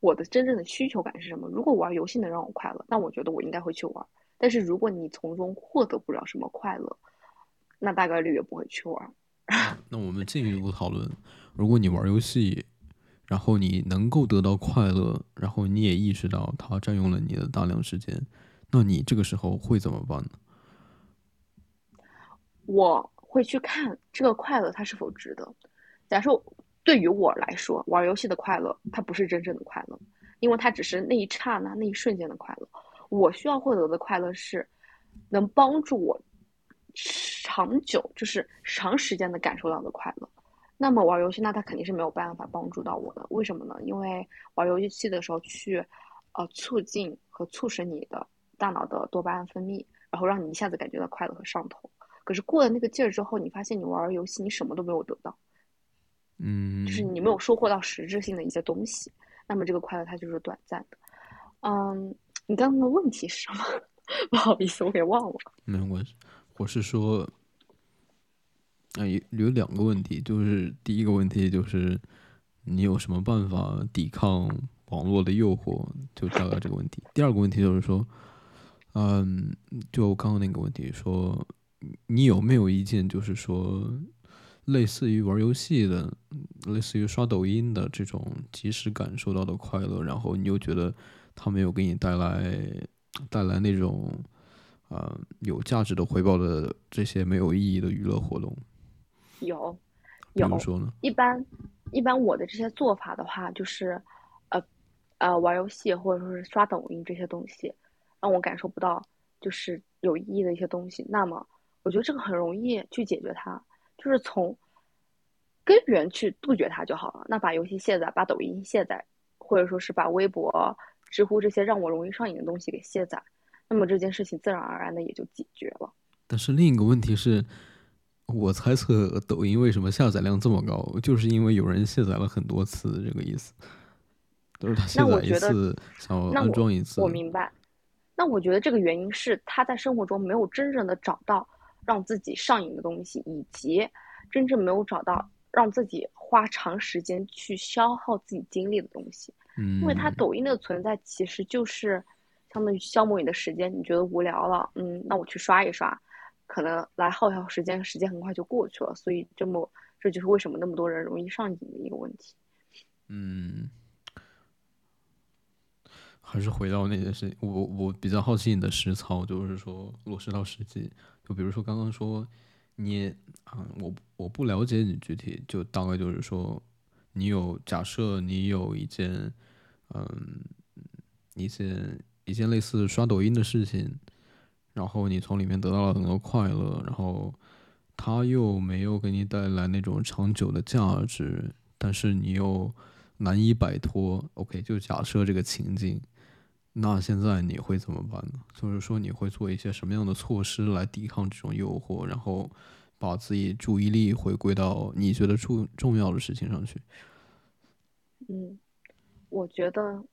我的真正的需求感是什么。如果玩游戏能让我快乐，那我觉得我应该会去玩。但是如果你从中获得不了什么快乐，那大概率也不会去玩。*laughs* 那我们进一步讨论，如果你玩游戏，然后你能够得到快乐，然后你也意识到它占用了你的大量时间，那你这个时候会怎么办呢？我会去看这个快乐它是否值得。假设对于我来说，玩游戏的快乐它不是真正的快乐，因为它只是那一刹那、那一瞬间的快乐。我需要获得的快乐是，能帮助我长久，就是长时间的感受到的快乐。那么玩游戏，那它肯定是没有办法帮助到我的。为什么呢？因为玩游戏的时候去，呃，促进和促使你的大脑的多巴胺分泌，然后让你一下子感觉到快乐和上头。可是过了那个劲儿之后，你发现你玩游戏，你什么都没有得到，嗯，就是你没有收获到实质性的一些东西。那么这个快乐它就是短暂的，嗯。你刚刚的问题是什么？*laughs* 不好意思，我给忘了。没有关系，我是说，啊，有有两个问题，就是第一个问题就是你有什么办法抵抗网络的诱惑，就大概这个问题。第二个问题就是说，嗯，就刚刚那个问题，说你有没有一件就是说类似于玩游戏的，类似于刷抖音的这种即时感受到的快乐，然后你又觉得。它没有给你带来带来那种呃有价值的回报的这些没有意义的娱乐活动。有，有。说呢？一般一般我的这些做法的话，就是呃呃玩游戏或者说是刷抖音这些东西，让我感受不到就是有意义的一些东西。那么我觉得这个很容易去解决它，就是从根源去杜绝它就好了。那把游戏卸载，把抖音卸载，或者说是把微博。知乎这些让我容易上瘾的东西给卸载，那么这件事情自然而然的也就解决了。但是另一个问题是，我猜测抖音为什么下载量这么高，就是因为有人卸载了很多次，这个意思。都是他卸载一次，想安装一次。我明白。那我觉得这个原因是他在生活中没有真正的找到让自己上瘾的东西，以及真正没有找到让自己花长时间去消耗自己精力的东西。嗯因为它抖音的存在其实就是相当于消磨你的时间，你觉得无聊了，嗯，那我去刷一刷，可能来耗一耗时间，时间很快就过去了。所以这么这就是为什么那么多人容易上瘾的一个问题。嗯，还是回到那件事情，我我比较好奇你的实操，就是说落实到实际，就比如说刚刚说你啊，我我不了解你具体，就大概就是说你有假设你有一件。嗯，一些一件类似刷抖音的事情，然后你从里面得到了很多快乐，然后它又没有给你带来那种长久的价值，但是你又难以摆脱。OK，就假设这个情境，那现在你会怎么办呢？就是说你会做一些什么样的措施来抵抗这种诱惑，然后把自己注意力回归到你觉得重重要的事情上去？嗯。我觉得，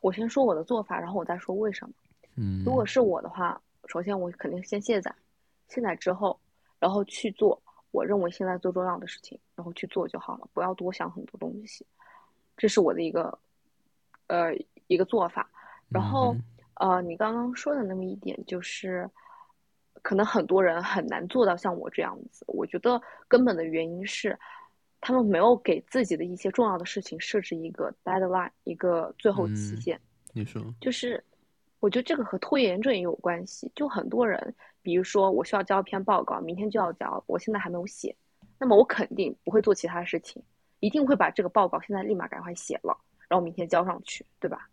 我先说我的做法，然后我再说为什么。嗯，如果是我的话，首先我肯定先卸载，卸载之后，然后去做我认为现在最重要的事情，然后去做就好了，不要多想很多东西。这是我的一个，呃，一个做法。然后，呃，你刚刚说的那么一点，就是可能很多人很难做到像我这样子。我觉得根本的原因是。他们没有给自己的一些重要的事情设置一个 deadline，一个最后期限。你说，就是我觉得这个和拖延症也有关系。就很多人，比如说我需要交一篇报告，明天就要交，我现在还没有写，那么我肯定不会做其他事情，一定会把这个报告现在立马赶快写了，然后明天交上去，对吧？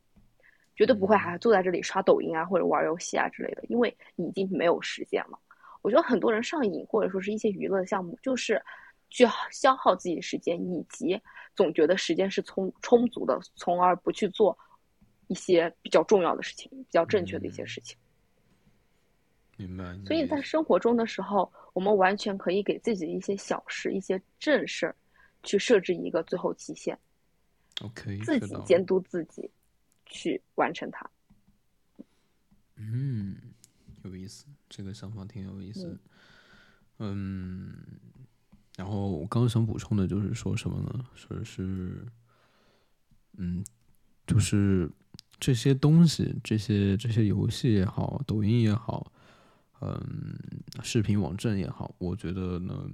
绝对不会还坐在这里刷抖音啊或者玩游戏啊之类的，因为已经没有时间了。我觉得很多人上瘾或者说是一些娱乐项目，就是。去消耗自己的时间，以及总觉得时间是充充足的，从而不去做一些比较重要的事情、比较正确的一些事情。明白。所以在生活中的时候，我们完全可以给自己的一些小事、一些正事儿，去设置一个最后期限。OK。自己监督自己，去完成它。嗯，有意思，这个想法挺有意思。嗯。然后我刚刚想补充的就是说什么呢？说是，嗯，就是这些东西，这些这些游戏也好，抖音也好，嗯，视频网站也好，我觉得呢，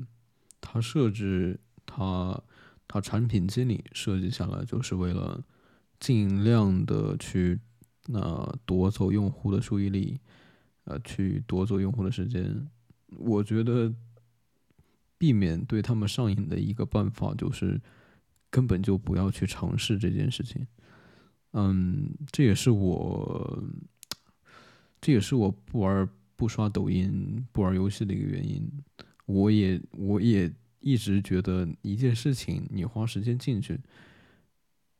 它设置它它产品经理设计下来就是为了尽量的去那夺走用户的注意力，呃，去夺走用户的时间。我觉得避免对他们上瘾的一个办法就是根本就不要去尝试这件事情。嗯，这也是我，这也是我不玩、不刷抖音、不玩游戏的一个原因。我也，我也一直觉得一件事情，你花时间进去。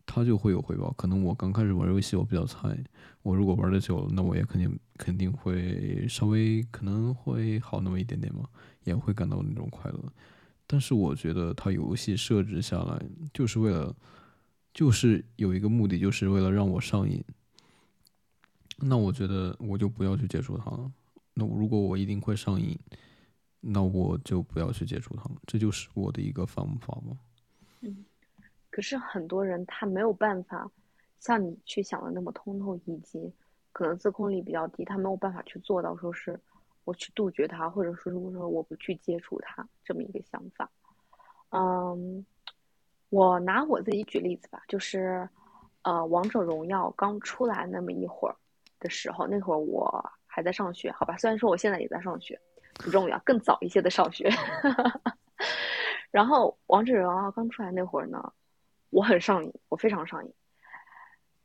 他就会有回报。可能我刚开始玩游戏，我比较菜。我如果玩的久，那我也肯定肯定会稍微可能会好那么一点点嘛，也会感到那种快乐。但是我觉得他游戏设置下来就是为了，就是有一个目的，就是为了让我上瘾。那我觉得我就不要去接触它了。那如果我一定会上瘾，那我就不要去接触它了。这就是我的一个方法嘛。嗯。可是很多人他没有办法像你去想的那么通透，以及可能自控力比较低，他没有办法去做到说是我去杜绝它，或者说如果说我不去接触它这么一个想法。嗯，我拿我自己举例子吧，就是呃，王者荣耀刚出来那么一会儿的时候，那会儿我还在上学，好吧，虽然说我现在也在上学，不重要，更早一些的上学。*laughs* 然后王者荣耀刚出来那会儿呢。我很上瘾，我非常上瘾。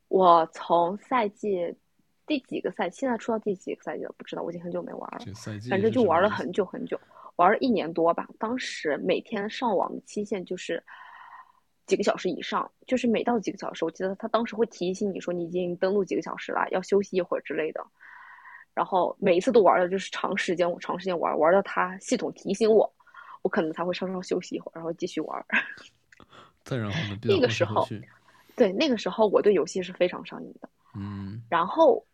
我从赛季第几个赛，现在出到第几个赛季了？不知道，我已经很久没玩了。反正就玩了很久很久，玩了一年多吧。当时每天上网的期限就是几个小时以上，就是每到几个小时，我记得他当时会提醒你说你已经登录几个小时了，要休息一会儿之类的。然后每一次都玩的就是长时间，我长时间玩，玩到他系统提醒我，我可能才会稍稍休息一会儿，然后继续玩。再然后呢？那个时候，对那个时候我对游戏是非常上瘾的。嗯。然后，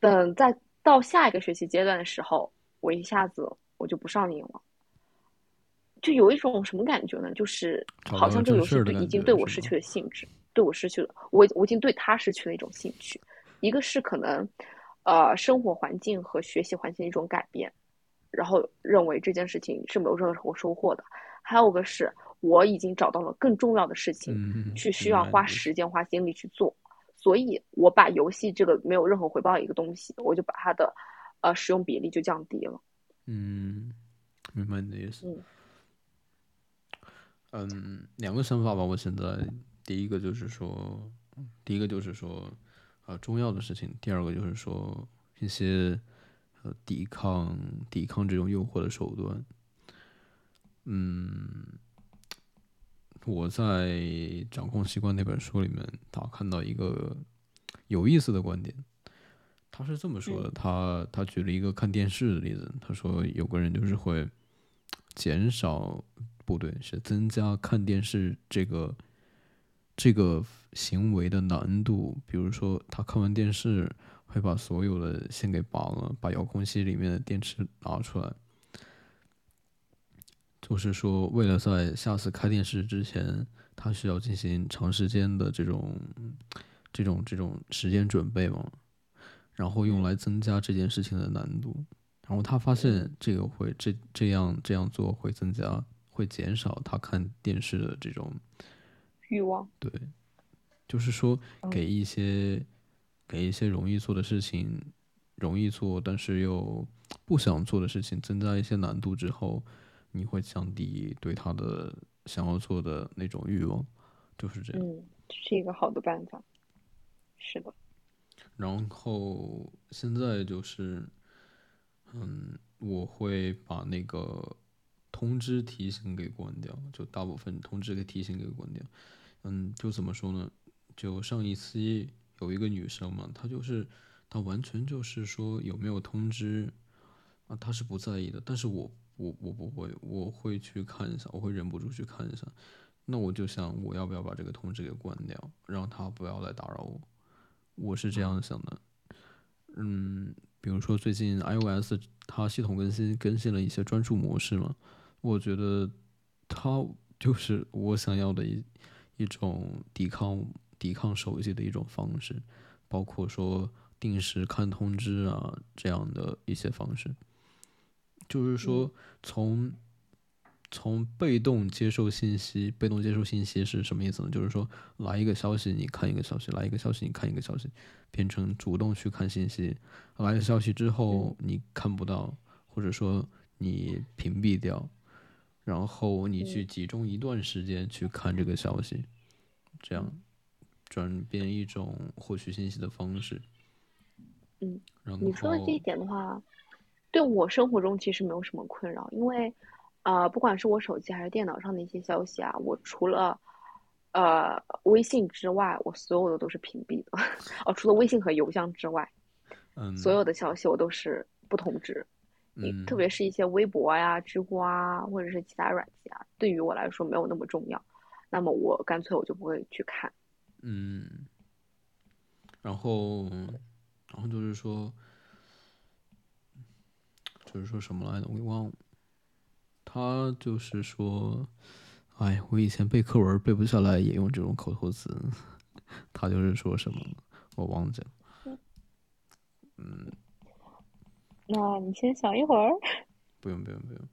等再到下一个学习阶段的时候，我一下子我就不上瘾了，就有一种什么感觉呢？就是好像这个游戏对已经对我失去了兴致，对我失去了，我我已经对他失去了一种兴趣。一个是可能，呃，生活环境和学习环境的一种改变，然后认为这件事情是没有任何收获的。还有个是。我已经找到了更重要的事情，去需要花时间、花精力去做，所以我把游戏这个没有任何回报的一个东西，我就把它的呃使用比例就降低了。嗯，明白你的意思。嗯，嗯，两个想法吧。我现在第一个就是说，第一个就是说，呃，重要的事情；第二个就是说一些呃抵抗、抵抗这种诱惑的手段。嗯。我在《掌控习惯》那本书里面，他看到一个有意思的观点。他是这么说的：他他举了一个看电视的例子。他说有个人就是会减少，不对，是增加看电视这个这个行为的难度。比如说，他看完电视会把所有的线给拔了，把遥控器里面的电池拿出来。就是说，为了在下次开电视之前，他需要进行长时间的这种、这种、这种时间准备嘛，然后用来增加这件事情的难度。然后他发现这个会这这样这样做会增加、会减少他看电视的这种欲望。对，就是说给一些给一些容易做的事情容易做，但是又不想做的事情增加一些难度之后。你会降低对他的想要做的那种欲望，就是这样。嗯，是一个好的办法。是的。然后现在就是，嗯，我会把那个通知提醒给关掉，就大部分通知给提醒给关掉。嗯，就怎么说呢？就上一期有一个女生嘛，她就是她完全就是说有没有通知啊，她是不在意的，但是我。我我不会，我会去看一下，我会忍不住去看一下。那我就想，我要不要把这个通知给关掉，让他不要来打扰我？我是这样想的。嗯，比如说最近 iOS 它系统更新更新了一些专注模式嘛，我觉得它 *laughs* 就是我想要的一一种抵抗抵抗手机的一种方式，包括说定时看通知啊这样的一些方式，就是说从。从被动接受信息，被动接受信息是什么意思呢？就是说，来一个消息你看一个消息，来一个消息你看一个消息，变成主动去看信息。来了消息之后你看不到，或者说你屏蔽掉，然后你去集中一段时间去看这个消息，这样转变一种获取信息的方式。嗯，你说的这一点的话，对我生活中其实没有什么困扰，因为。呃，不管是我手机还是电脑上的一些消息啊，我除了呃微信之外，我所有的都是屏蔽的。*laughs* 哦，除了微信和邮箱之外，嗯，所有的消息我都是不通知。嗯，特别是一些微博呀、知乎啊，或者是其他软件啊，对于我来说没有那么重要，那么我干脆我就不会去看。嗯，然后，然后就是说，就是说什么来着？我给忘了。他就是说，哎，我以前背课文背不下来，也用这种口头词。*laughs* 他就是说什么，我忘记了。嗯，那你先想一会儿。*laughs* 不用不用不用。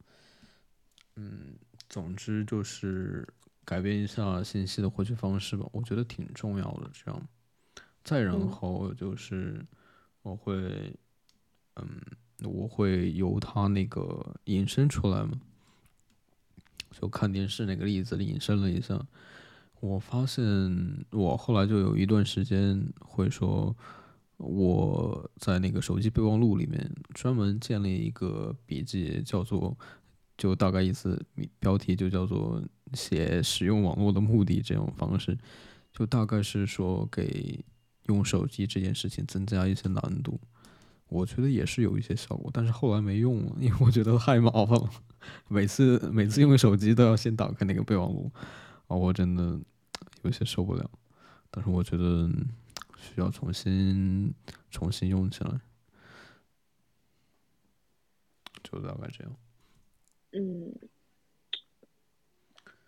嗯，总之就是改变一下信息的获取方式吧，我觉得挺重要的。这样，再然后就是我会，嗯，我会由他那个引申出来嘛。就看电视那个例子引申了一下，我发现我后来就有一段时间会说，我在那个手机备忘录里面专门建立一个笔记，叫做就大概意思标题就叫做写使用网络的目的这种方式，就大概是说给用手机这件事情增加一些难度。我觉得也是有一些效果，但是后来没用了，因为我觉得太麻烦了。每次每次用手机都要先打开那个备忘录，啊，我真的有些受不了。但是我觉得需要重新重新用起来，就大概这样。嗯，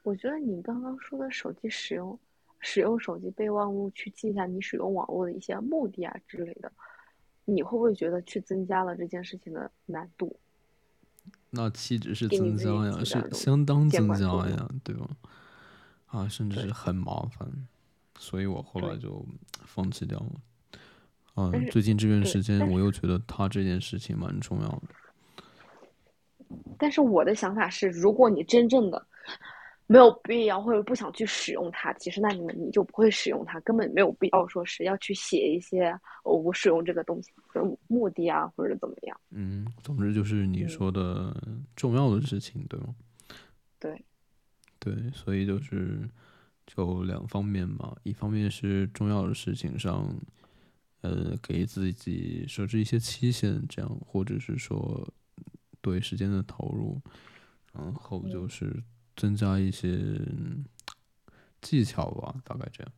我觉得你刚刚说的手机使用使用手机备忘录去记下你使用网络的一些目的啊之类的。你会不会觉得去增加了这件事情的难度？那岂止是增加呀，是相当增加呀，对吧？啊，甚至是很麻烦，所以我后来就放弃掉了。啊，最近这段时间我又觉得他这件事情蛮重要的。但是我的想法是，如果你真正的。没有必要，或者不想去使用它。其实，那你们你就不会使用它，根本没有必要说是要去写一些我使用这个东西的目的啊，或者怎么样。嗯，总之就是你说的重要的事情，对吗？对，对，所以就是就两方面嘛，一方面是重要的事情上，呃，给自己设置一些期限，这样，或者是说对时间的投入，然后就是。增加一些技巧吧，大概这样。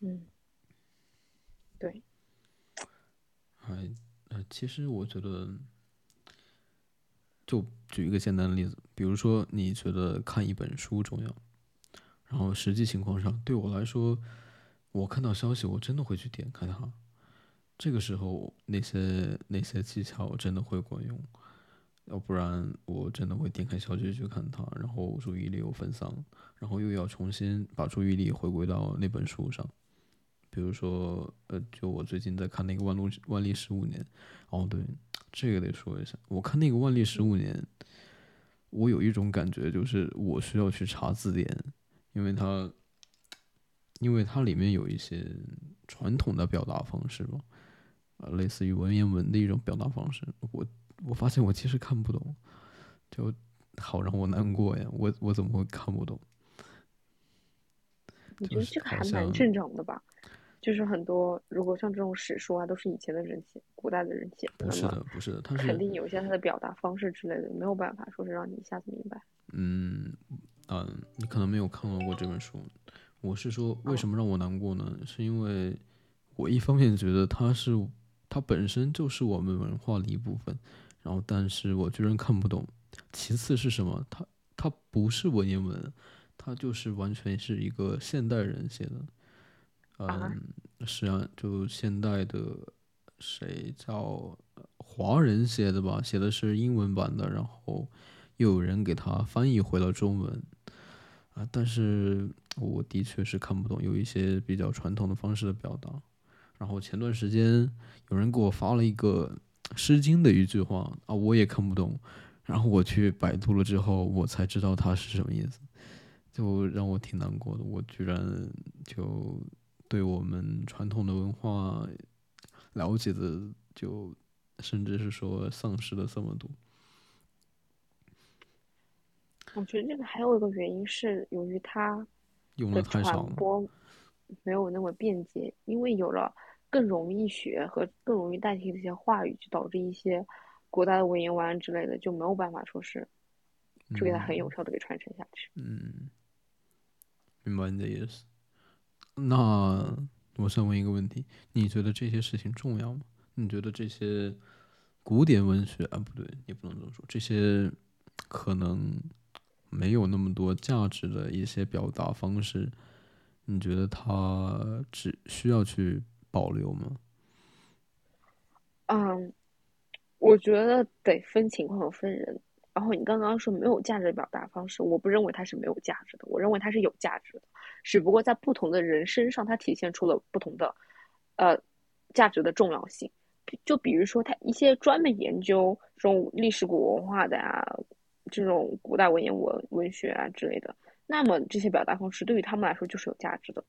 嗯，对。哎，呃，其实我觉得，就举一个简单的例子，比如说，你觉得看一本书重要，然后实际情况上，对我来说，我看到消息，我真的会去点开它。这个时候，那些那些技巧真的会管用。要不然我真的会点开消息去看它，然后注意力又分散了，然后又要重新把注意力回归到那本书上。比如说，呃，就我最近在看那个《万路万历十五年》，哦，对，这个得说一下。我看那个《万历十五年》，我有一种感觉，就是我需要去查字典，因为它，因为它里面有一些传统的表达方式吧，呃，类似于文言文的一种表达方式，我。我发现我其实看不懂，就好让我难过呀！我我怎么会看不懂？你觉得这个还蛮正常的吧？就是很多如果像这种史书啊，都是以前的人写，古代的人写，不是的，不是的，他是肯定有一些他的表达方式之类的，没有办法说是让你一下子明白。嗯嗯，你可能没有看到过这本书。我是说，为什么让我难过呢？是因为我一方面觉得它是它本身就是我们文化的一部分。然后，但是我居然看不懂。其次是什么？它它不是文言文，它就是完全是一个现代人写的。嗯，是啊，就现代的谁叫华人写的吧？写的是英文版的，然后又有人给他翻译回了中文。啊，但是我的确是看不懂，有一些比较传统的方式的表达。然后前段时间有人给我发了一个《诗经》的一句话啊，我也看不懂。然后我去百度了之后，我才知道它是什么意思，就让我挺难过的。我居然就对我们传统的文化了解的，就甚至是说丧失了这么多。我觉得这个还有一个原因是由于它用的传播没有那么便捷，因为有了更容易学和更容易代替这些话语，就导致一些古代的文言文之类的就没有办法说是就给它很有效的给传承下去。嗯，明白你的意思。那我想问一个问题：你觉得这些事情重要吗？你觉得这些古典文学啊，不对，也不能这么说，这些可能。没有那么多价值的一些表达方式，你觉得它只需要去保留吗？嗯，我觉得得分情况分人。然后你刚刚说没有价值的表达方式，我不认为它是没有价值的，我认为它是有价值的，只不过在不同的人身上，它体现出了不同的呃价值的重要性。就比如说，他一些专门研究这种历史古文化的呀。这种古代文言文文学啊之类的，那么这些表达方式对于他们来说就是有价值的。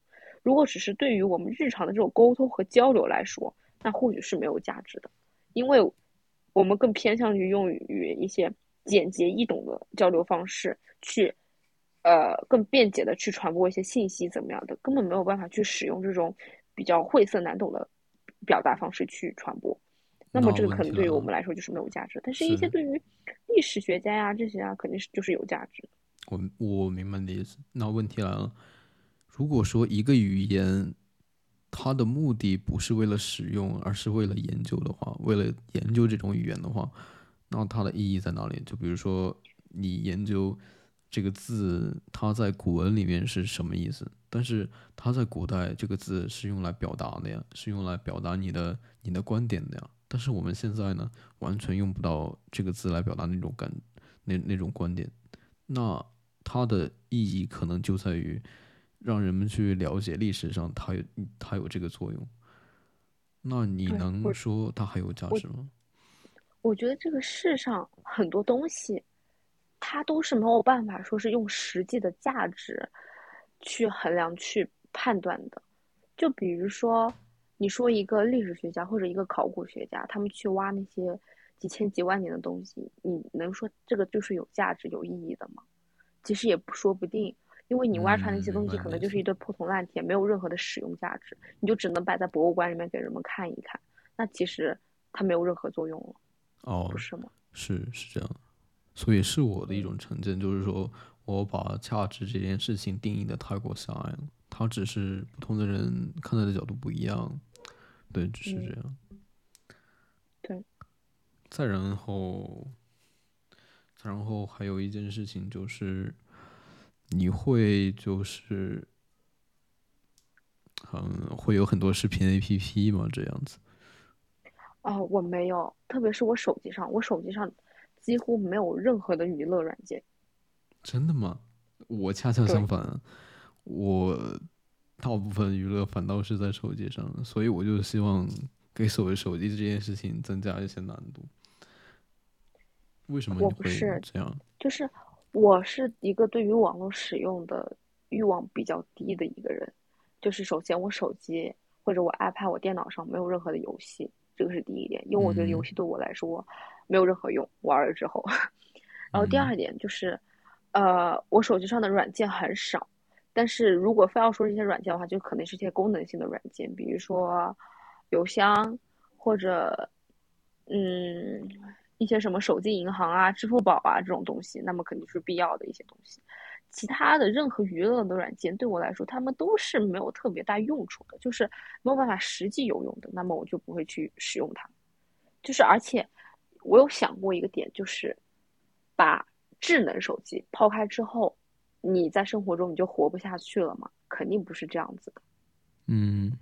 如果只是对于我们日常的这种沟通和交流来说，那或许是没有价值的，因为我们更偏向于用于一些简洁易懂的交流方式去，呃，更便捷的去传播一些信息，怎么样的，根本没有办法去使用这种比较晦涩难懂的表达方式去传播。那么这个可能对于我们来说就是没有价值，但是一些对于历史学家呀这些啊，肯定是就是有价值。我我明白你的意思。那问题来了，如果说一个语言它的目的不是为了使用，而是为了研究的话，为了研究这种语言的话，那它的意义在哪里？就比如说你研究这个字，它在古文里面是什么意思？但是它在古代这个字是用来表达的呀，是用来表达你的你的观点的呀。但是我们现在呢，完全用不到这个字来表达那种感，那那种观点。那它的意义可能就在于让人们去了解历史上它有它有这个作用。那你能说它还有价值吗？我觉得这个世上很多东西，它都是没有办法说是用实际的价值去衡量、去判断的。就比如说。你说一个历史学家或者一个考古学家，他们去挖那些几千几万年的东西，你能说这个就是有价值、有意义的吗？其实也不说不定，因为你挖出来那些东西可能就是一堆破铜烂铁，没有任何的使用价值，你就只能摆在博物馆里面给人们看一看。那其实它没有任何作用了，哦，不是吗？是是这样，所以是我的一种成见，就是说我把价值这件事情定义的太过狭隘了。它只是不同的人看待的角度不一样，对，只是这样。对。再然后，再然后还有一件事情就是，你会就是，嗯，会有很多视频 A P P 吗？这样子？哦，我没有，特别是我手机上，我手机上几乎没有任何的娱乐软件。真的吗？我恰恰相反。我大部分娱乐反倒是在手机上，所以我就希望给所谓手机这件事情增加一些难度。为什么我不是这样？就是我是一个对于网络使用的欲望比较低的一个人。就是首先我手机或者我 iPad、我电脑上没有任何的游戏，这个是第一点，因为我觉得游戏对我来说没有任何用，玩了之后。*laughs* 然后第二点就是，呃，我手机上的软件很少。但是如果非要说这些软件的话，就可能是一些功能性的软件，比如说邮箱或者嗯一些什么手机银行啊、支付宝啊这种东西，那么肯定是必要的一些东西。其他的任何娱乐的软件对我来说，他们都是没有特别大用处的，就是没有办法实际有用的，那么我就不会去使用它。就是而且我有想过一个点，就是把。智能手机抛开之后，你在生活中你就活不下去了吗？肯定不是这样子的。嗯，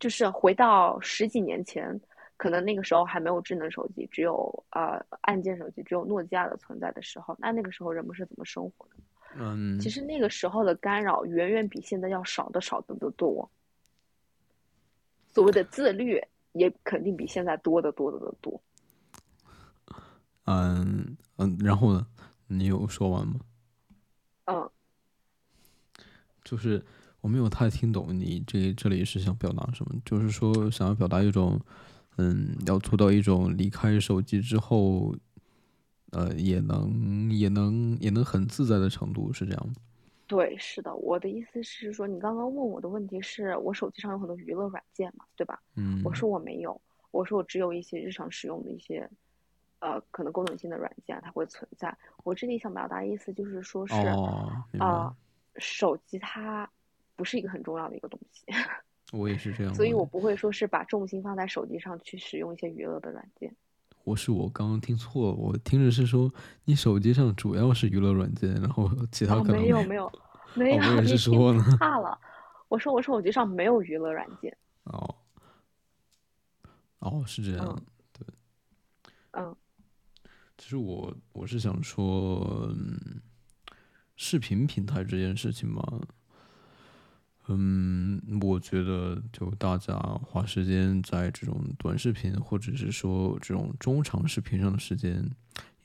就是回到十几年前，可能那个时候还没有智能手机，只有呃按键手机，只有诺基亚的存在的时候，那那个时候人们是怎么生活的？嗯，其实那个时候的干扰远远比现在要少的少的的多。所谓的自律也肯定比现在多得多得的多。嗯嗯，然后呢？你有说完吗？嗯，就是我没有太听懂你这这里是想表达什么，就是说想要表达一种，嗯，要做到一种离开手机之后，呃，也能也能也能很自在的程度，是这样吗？对，是的，我的意思是说，你刚刚问我的问题是我手机上有很多娱乐软件嘛，对吧？嗯，我说我没有，我说我只有一些日常使用的一些。呃，可能功能性的软件它会存在。我这里想表达意思就是说，是啊，手机它不是一个很重要的一个东西。我也是这样，所以我不会说是把重心放在手机上去使用一些娱乐的软件。我是我刚刚听错了，我听着是说你手机上主要是娱乐软件，然后其他可能没有没有没有，*laughs* 我也是说呢，差了。我说我手机上没有娱乐软件。*laughs* 哦哦，是这样，对，嗯。其实我我是想说，视频平台这件事情嘛，嗯，我觉得就大家花时间在这种短视频或者是说这种中长视频上的时间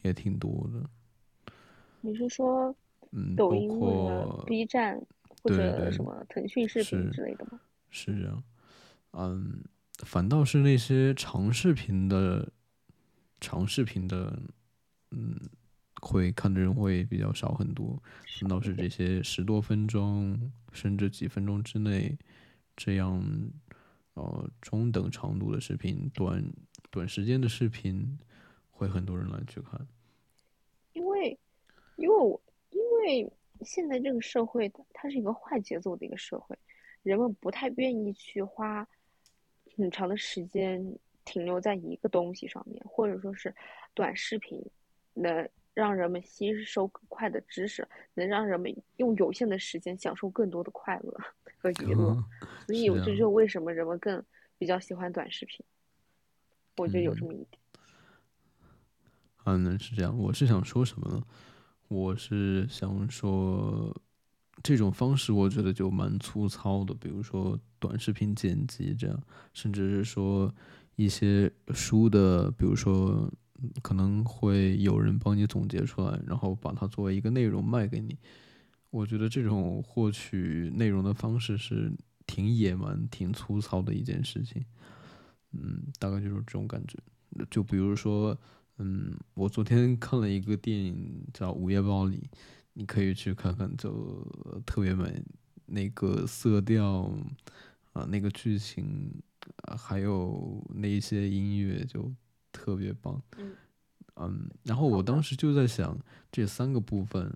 也挺多的。你是说，嗯，抖音或者 B 站或者什么腾讯视频之类的吗？是这样，嗯，反倒是那些长视频的长视频的。嗯，会看的人会比较少很多，反倒是这些十多分钟甚至几分钟之内这样呃中等长度的视频、短短时间的视频，会很多人来去看。因为，因为我因为现在这个社会它是一个快节奏的一个社会，人们不太愿意去花很长的时间停留在一个东西上面，或者说是短视频。能让人们吸收更快的知识，能让人们用有限的时间享受更多的快乐和娱乐，所以这就为什么人们更比较喜欢短视频。我觉得有这么一点。嗯，是这样。我是想说什么呢？我是想说，这种方式我觉得就蛮粗糙的。比如说短视频剪辑这样，甚至是说一些书的，比如说。可能会有人帮你总结出来，然后把它作为一个内容卖给你。我觉得这种获取内容的方式是挺野蛮、挺粗糙的一件事情。嗯，大概就是这种感觉。就比如说，嗯，我昨天看了一个电影叫《午夜暴力》，你可以去看看，就特别美。那个色调啊，那个剧情，还有那些音乐就。特别棒，嗯，嗯，然后我当时就在想，这三个部分，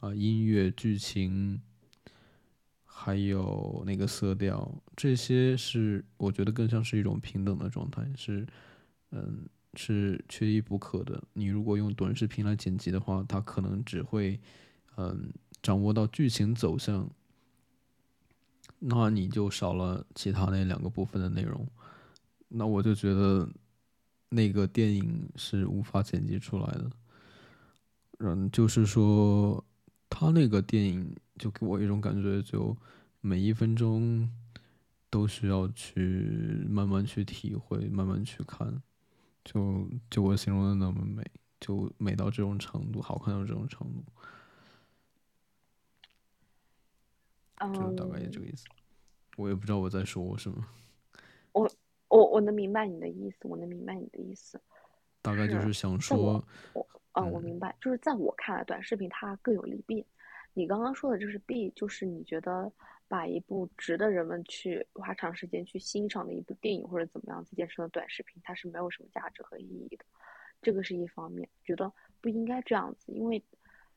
啊，音乐、剧情，还有那个色调，这些是我觉得更像是一种平等的状态，是，嗯，是缺一不可的。你如果用短视频来剪辑的话，它可能只会，嗯，掌握到剧情走向，那你就少了其他那两个部分的内容，那我就觉得。那个电影是无法剪辑出来的，嗯，就是说，他那个电影就给我一种感觉，就每一分钟都需要去慢慢去体会，慢慢去看，就就我形容的那么美，就美到这种程度，好看到这种程度，就大概也这个意思。我也不知道我在说什么。我。我我能明白你的意思，我能明白你的意思，大概就是想说，我啊，我明白，就是在我看来，短视频它各有利弊。你刚刚说的就是弊，就是你觉得把一部值得人们去花长时间去欣赏的一部电影或者怎么样子建成的短视频，它是没有什么价值和意义的，这个是一方面，觉得不应该这样子，因为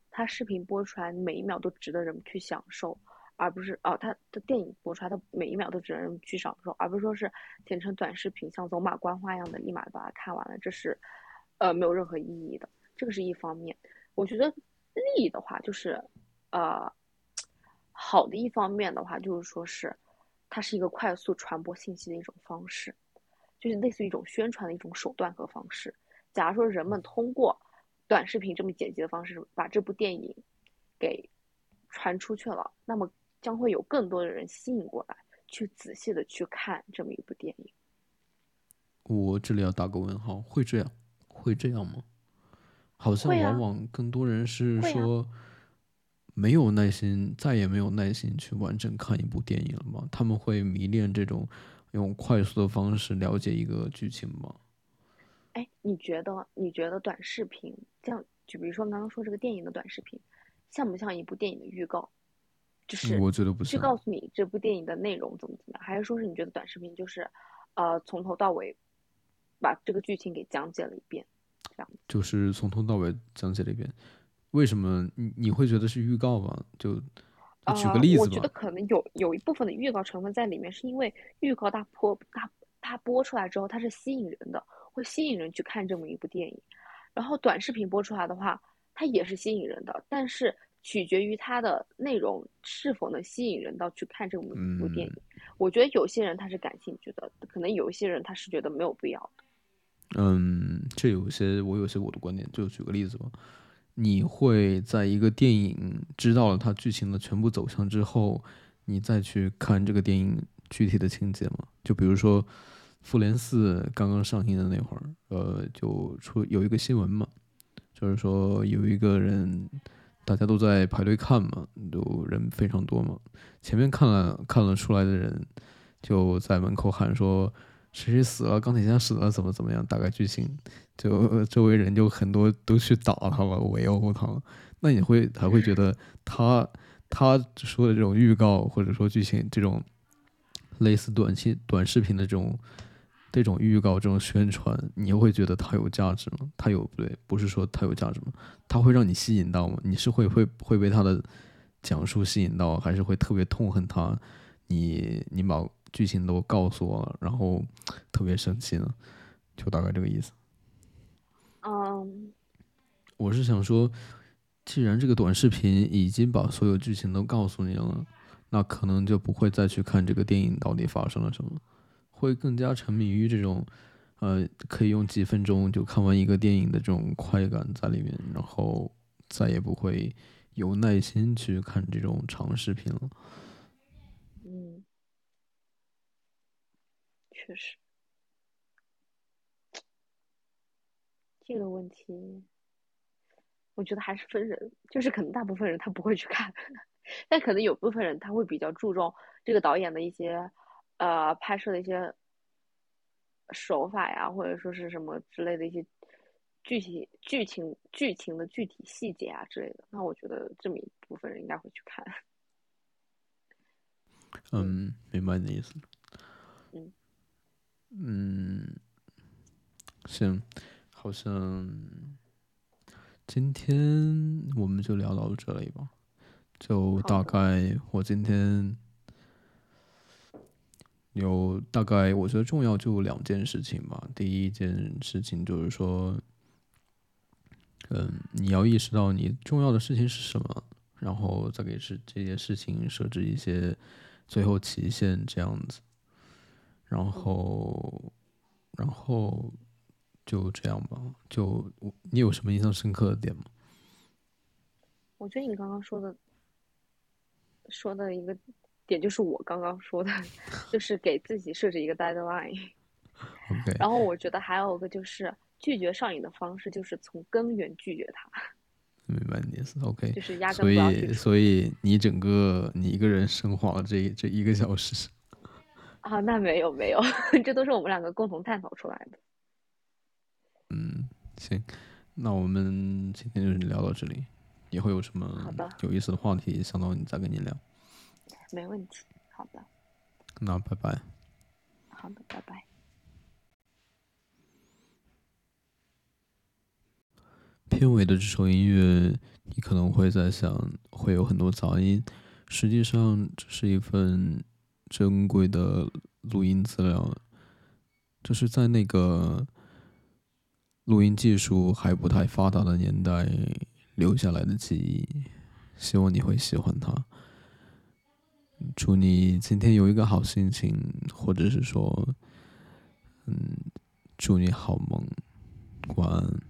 它视频播出来每一秒都值得人们去享受。而不是哦，他的电影播出来，他每一秒都只能去享受，而不是说是剪成短视频，像走马观花一样的立马把它看完了，这是，呃，没有任何意义的。这个是一方面。我觉得利益的话，就是呃好的一方面的话，就是说是它是一个快速传播信息的一种方式，就是类似于一种宣传的一种手段和方式。假如说人们通过短视频这么剪辑的方式把这部电影给传出去了，那么将会有更多的人吸引过来，去仔细的去看这么一部电影。我这里要打个问号，会这样？会这样吗？好像往往更多人是说没有耐心，再也没有耐心去完整看一部电影了吗？他们会迷恋这种用快速的方式了解一个剧情吗？哎，你觉得？你觉得短视频像，就比如说刚刚说这个电影的短视频，像不像一部电影的预告？就是我觉得不去告诉你这部电影的内容怎么怎么样，还是说是你觉得短视频就是，呃，从头到尾把这个剧情给讲解了一遍，这样？就是从头到尾讲解了一遍。为什么你你会觉得是预告吧？就举个例子吧。我觉得可能有有一部分的预告成分在里面，是因为预告它播它它播出来之后，它是吸引人的。会吸引人去看这么一部电影，然后短视频播出来的话，它也是吸引人的，但是取决于它的内容是否能吸引人到去看这么一部电影。我觉得有些人他是感兴趣的，可能有一些人他是觉得没有必要的。嗯，这有些我有些我的观点，就举个例子吧，你会在一个电影知道了它剧情的全部走向之后，你再去看这个电影具体的情节吗？就比如说。复联四刚刚上映的那会儿，呃，就出有一个新闻嘛，就是说有一个人，大家都在排队看嘛，都人非常多嘛。前面看了看了出来的人，就在门口喊说谁谁死了，钢铁侠死了，怎么怎么样，大概剧情，就 *laughs* 周围人就很多都去打他了，围殴他。那你会还会觉得他他说的这种预告或者说剧情这种类似短期短视频的这种。这种预告、这种宣传，你又会觉得它有价值吗？它有不对，不是说它有价值吗？它会让你吸引到吗？你是会会会被它的讲述吸引到，还是会特别痛恨它？你你把剧情都告诉我了，然后特别生气呢？就大概这个意思。嗯，我是想说，既然这个短视频已经把所有剧情都告诉你了，那可能就不会再去看这个电影到底发生了什么。会更加沉迷于这种，呃，可以用几分钟就看完一个电影的这种快感在里面，然后再也不会有耐心去看这种长视频了。嗯，确实，这个问题，我觉得还是分人，就是可能大部分人他不会去看，*laughs* 但可能有部分人他会比较注重这个导演的一些。呃，拍摄的一些手法呀，或者说是什么之类的一些具体剧情、剧情的具体细节啊之类的，那我觉得这么一部分人应该会去看。*laughs* 嗯，明白你的意思。嗯嗯，行，好像今天我们就聊到这里吧。就大概我今天。有大概，我觉得重要就两件事情吧。第一件事情就是说，嗯，你要意识到你重要的事情是什么，然后再给是这些事情设置一些最后期限，这样子。然后，然后就这样吧。就你有什么印象深刻的点吗？我觉得你刚刚说的，说的一个。点就是我刚刚说的，*laughs* 就是给自己设置一个 deadline。*laughs* OK。然后我觉得还有个就是拒绝上瘾的方式，就是从根源拒绝它。明白你的意思，OK。就是压根所以，所以你整个你一个人升华了这这一个小时。*laughs* 啊，那没有没有，这都是我们两个共同探讨出来的。嗯，行，那我们今天就聊到这里。以后有什么有意思的话题，想到你再跟你聊。没问题，好的。那拜拜。好的，拜拜。片尾的这首音乐，你可能会在想，会有很多杂音。实际上，这是一份珍贵的录音资料，就是在那个录音技术还不太发达的年代留下来的记忆，希望你会喜欢它。祝你今天有一个好心情，或者是说，嗯，祝你好梦，晚安。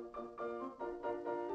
えっ?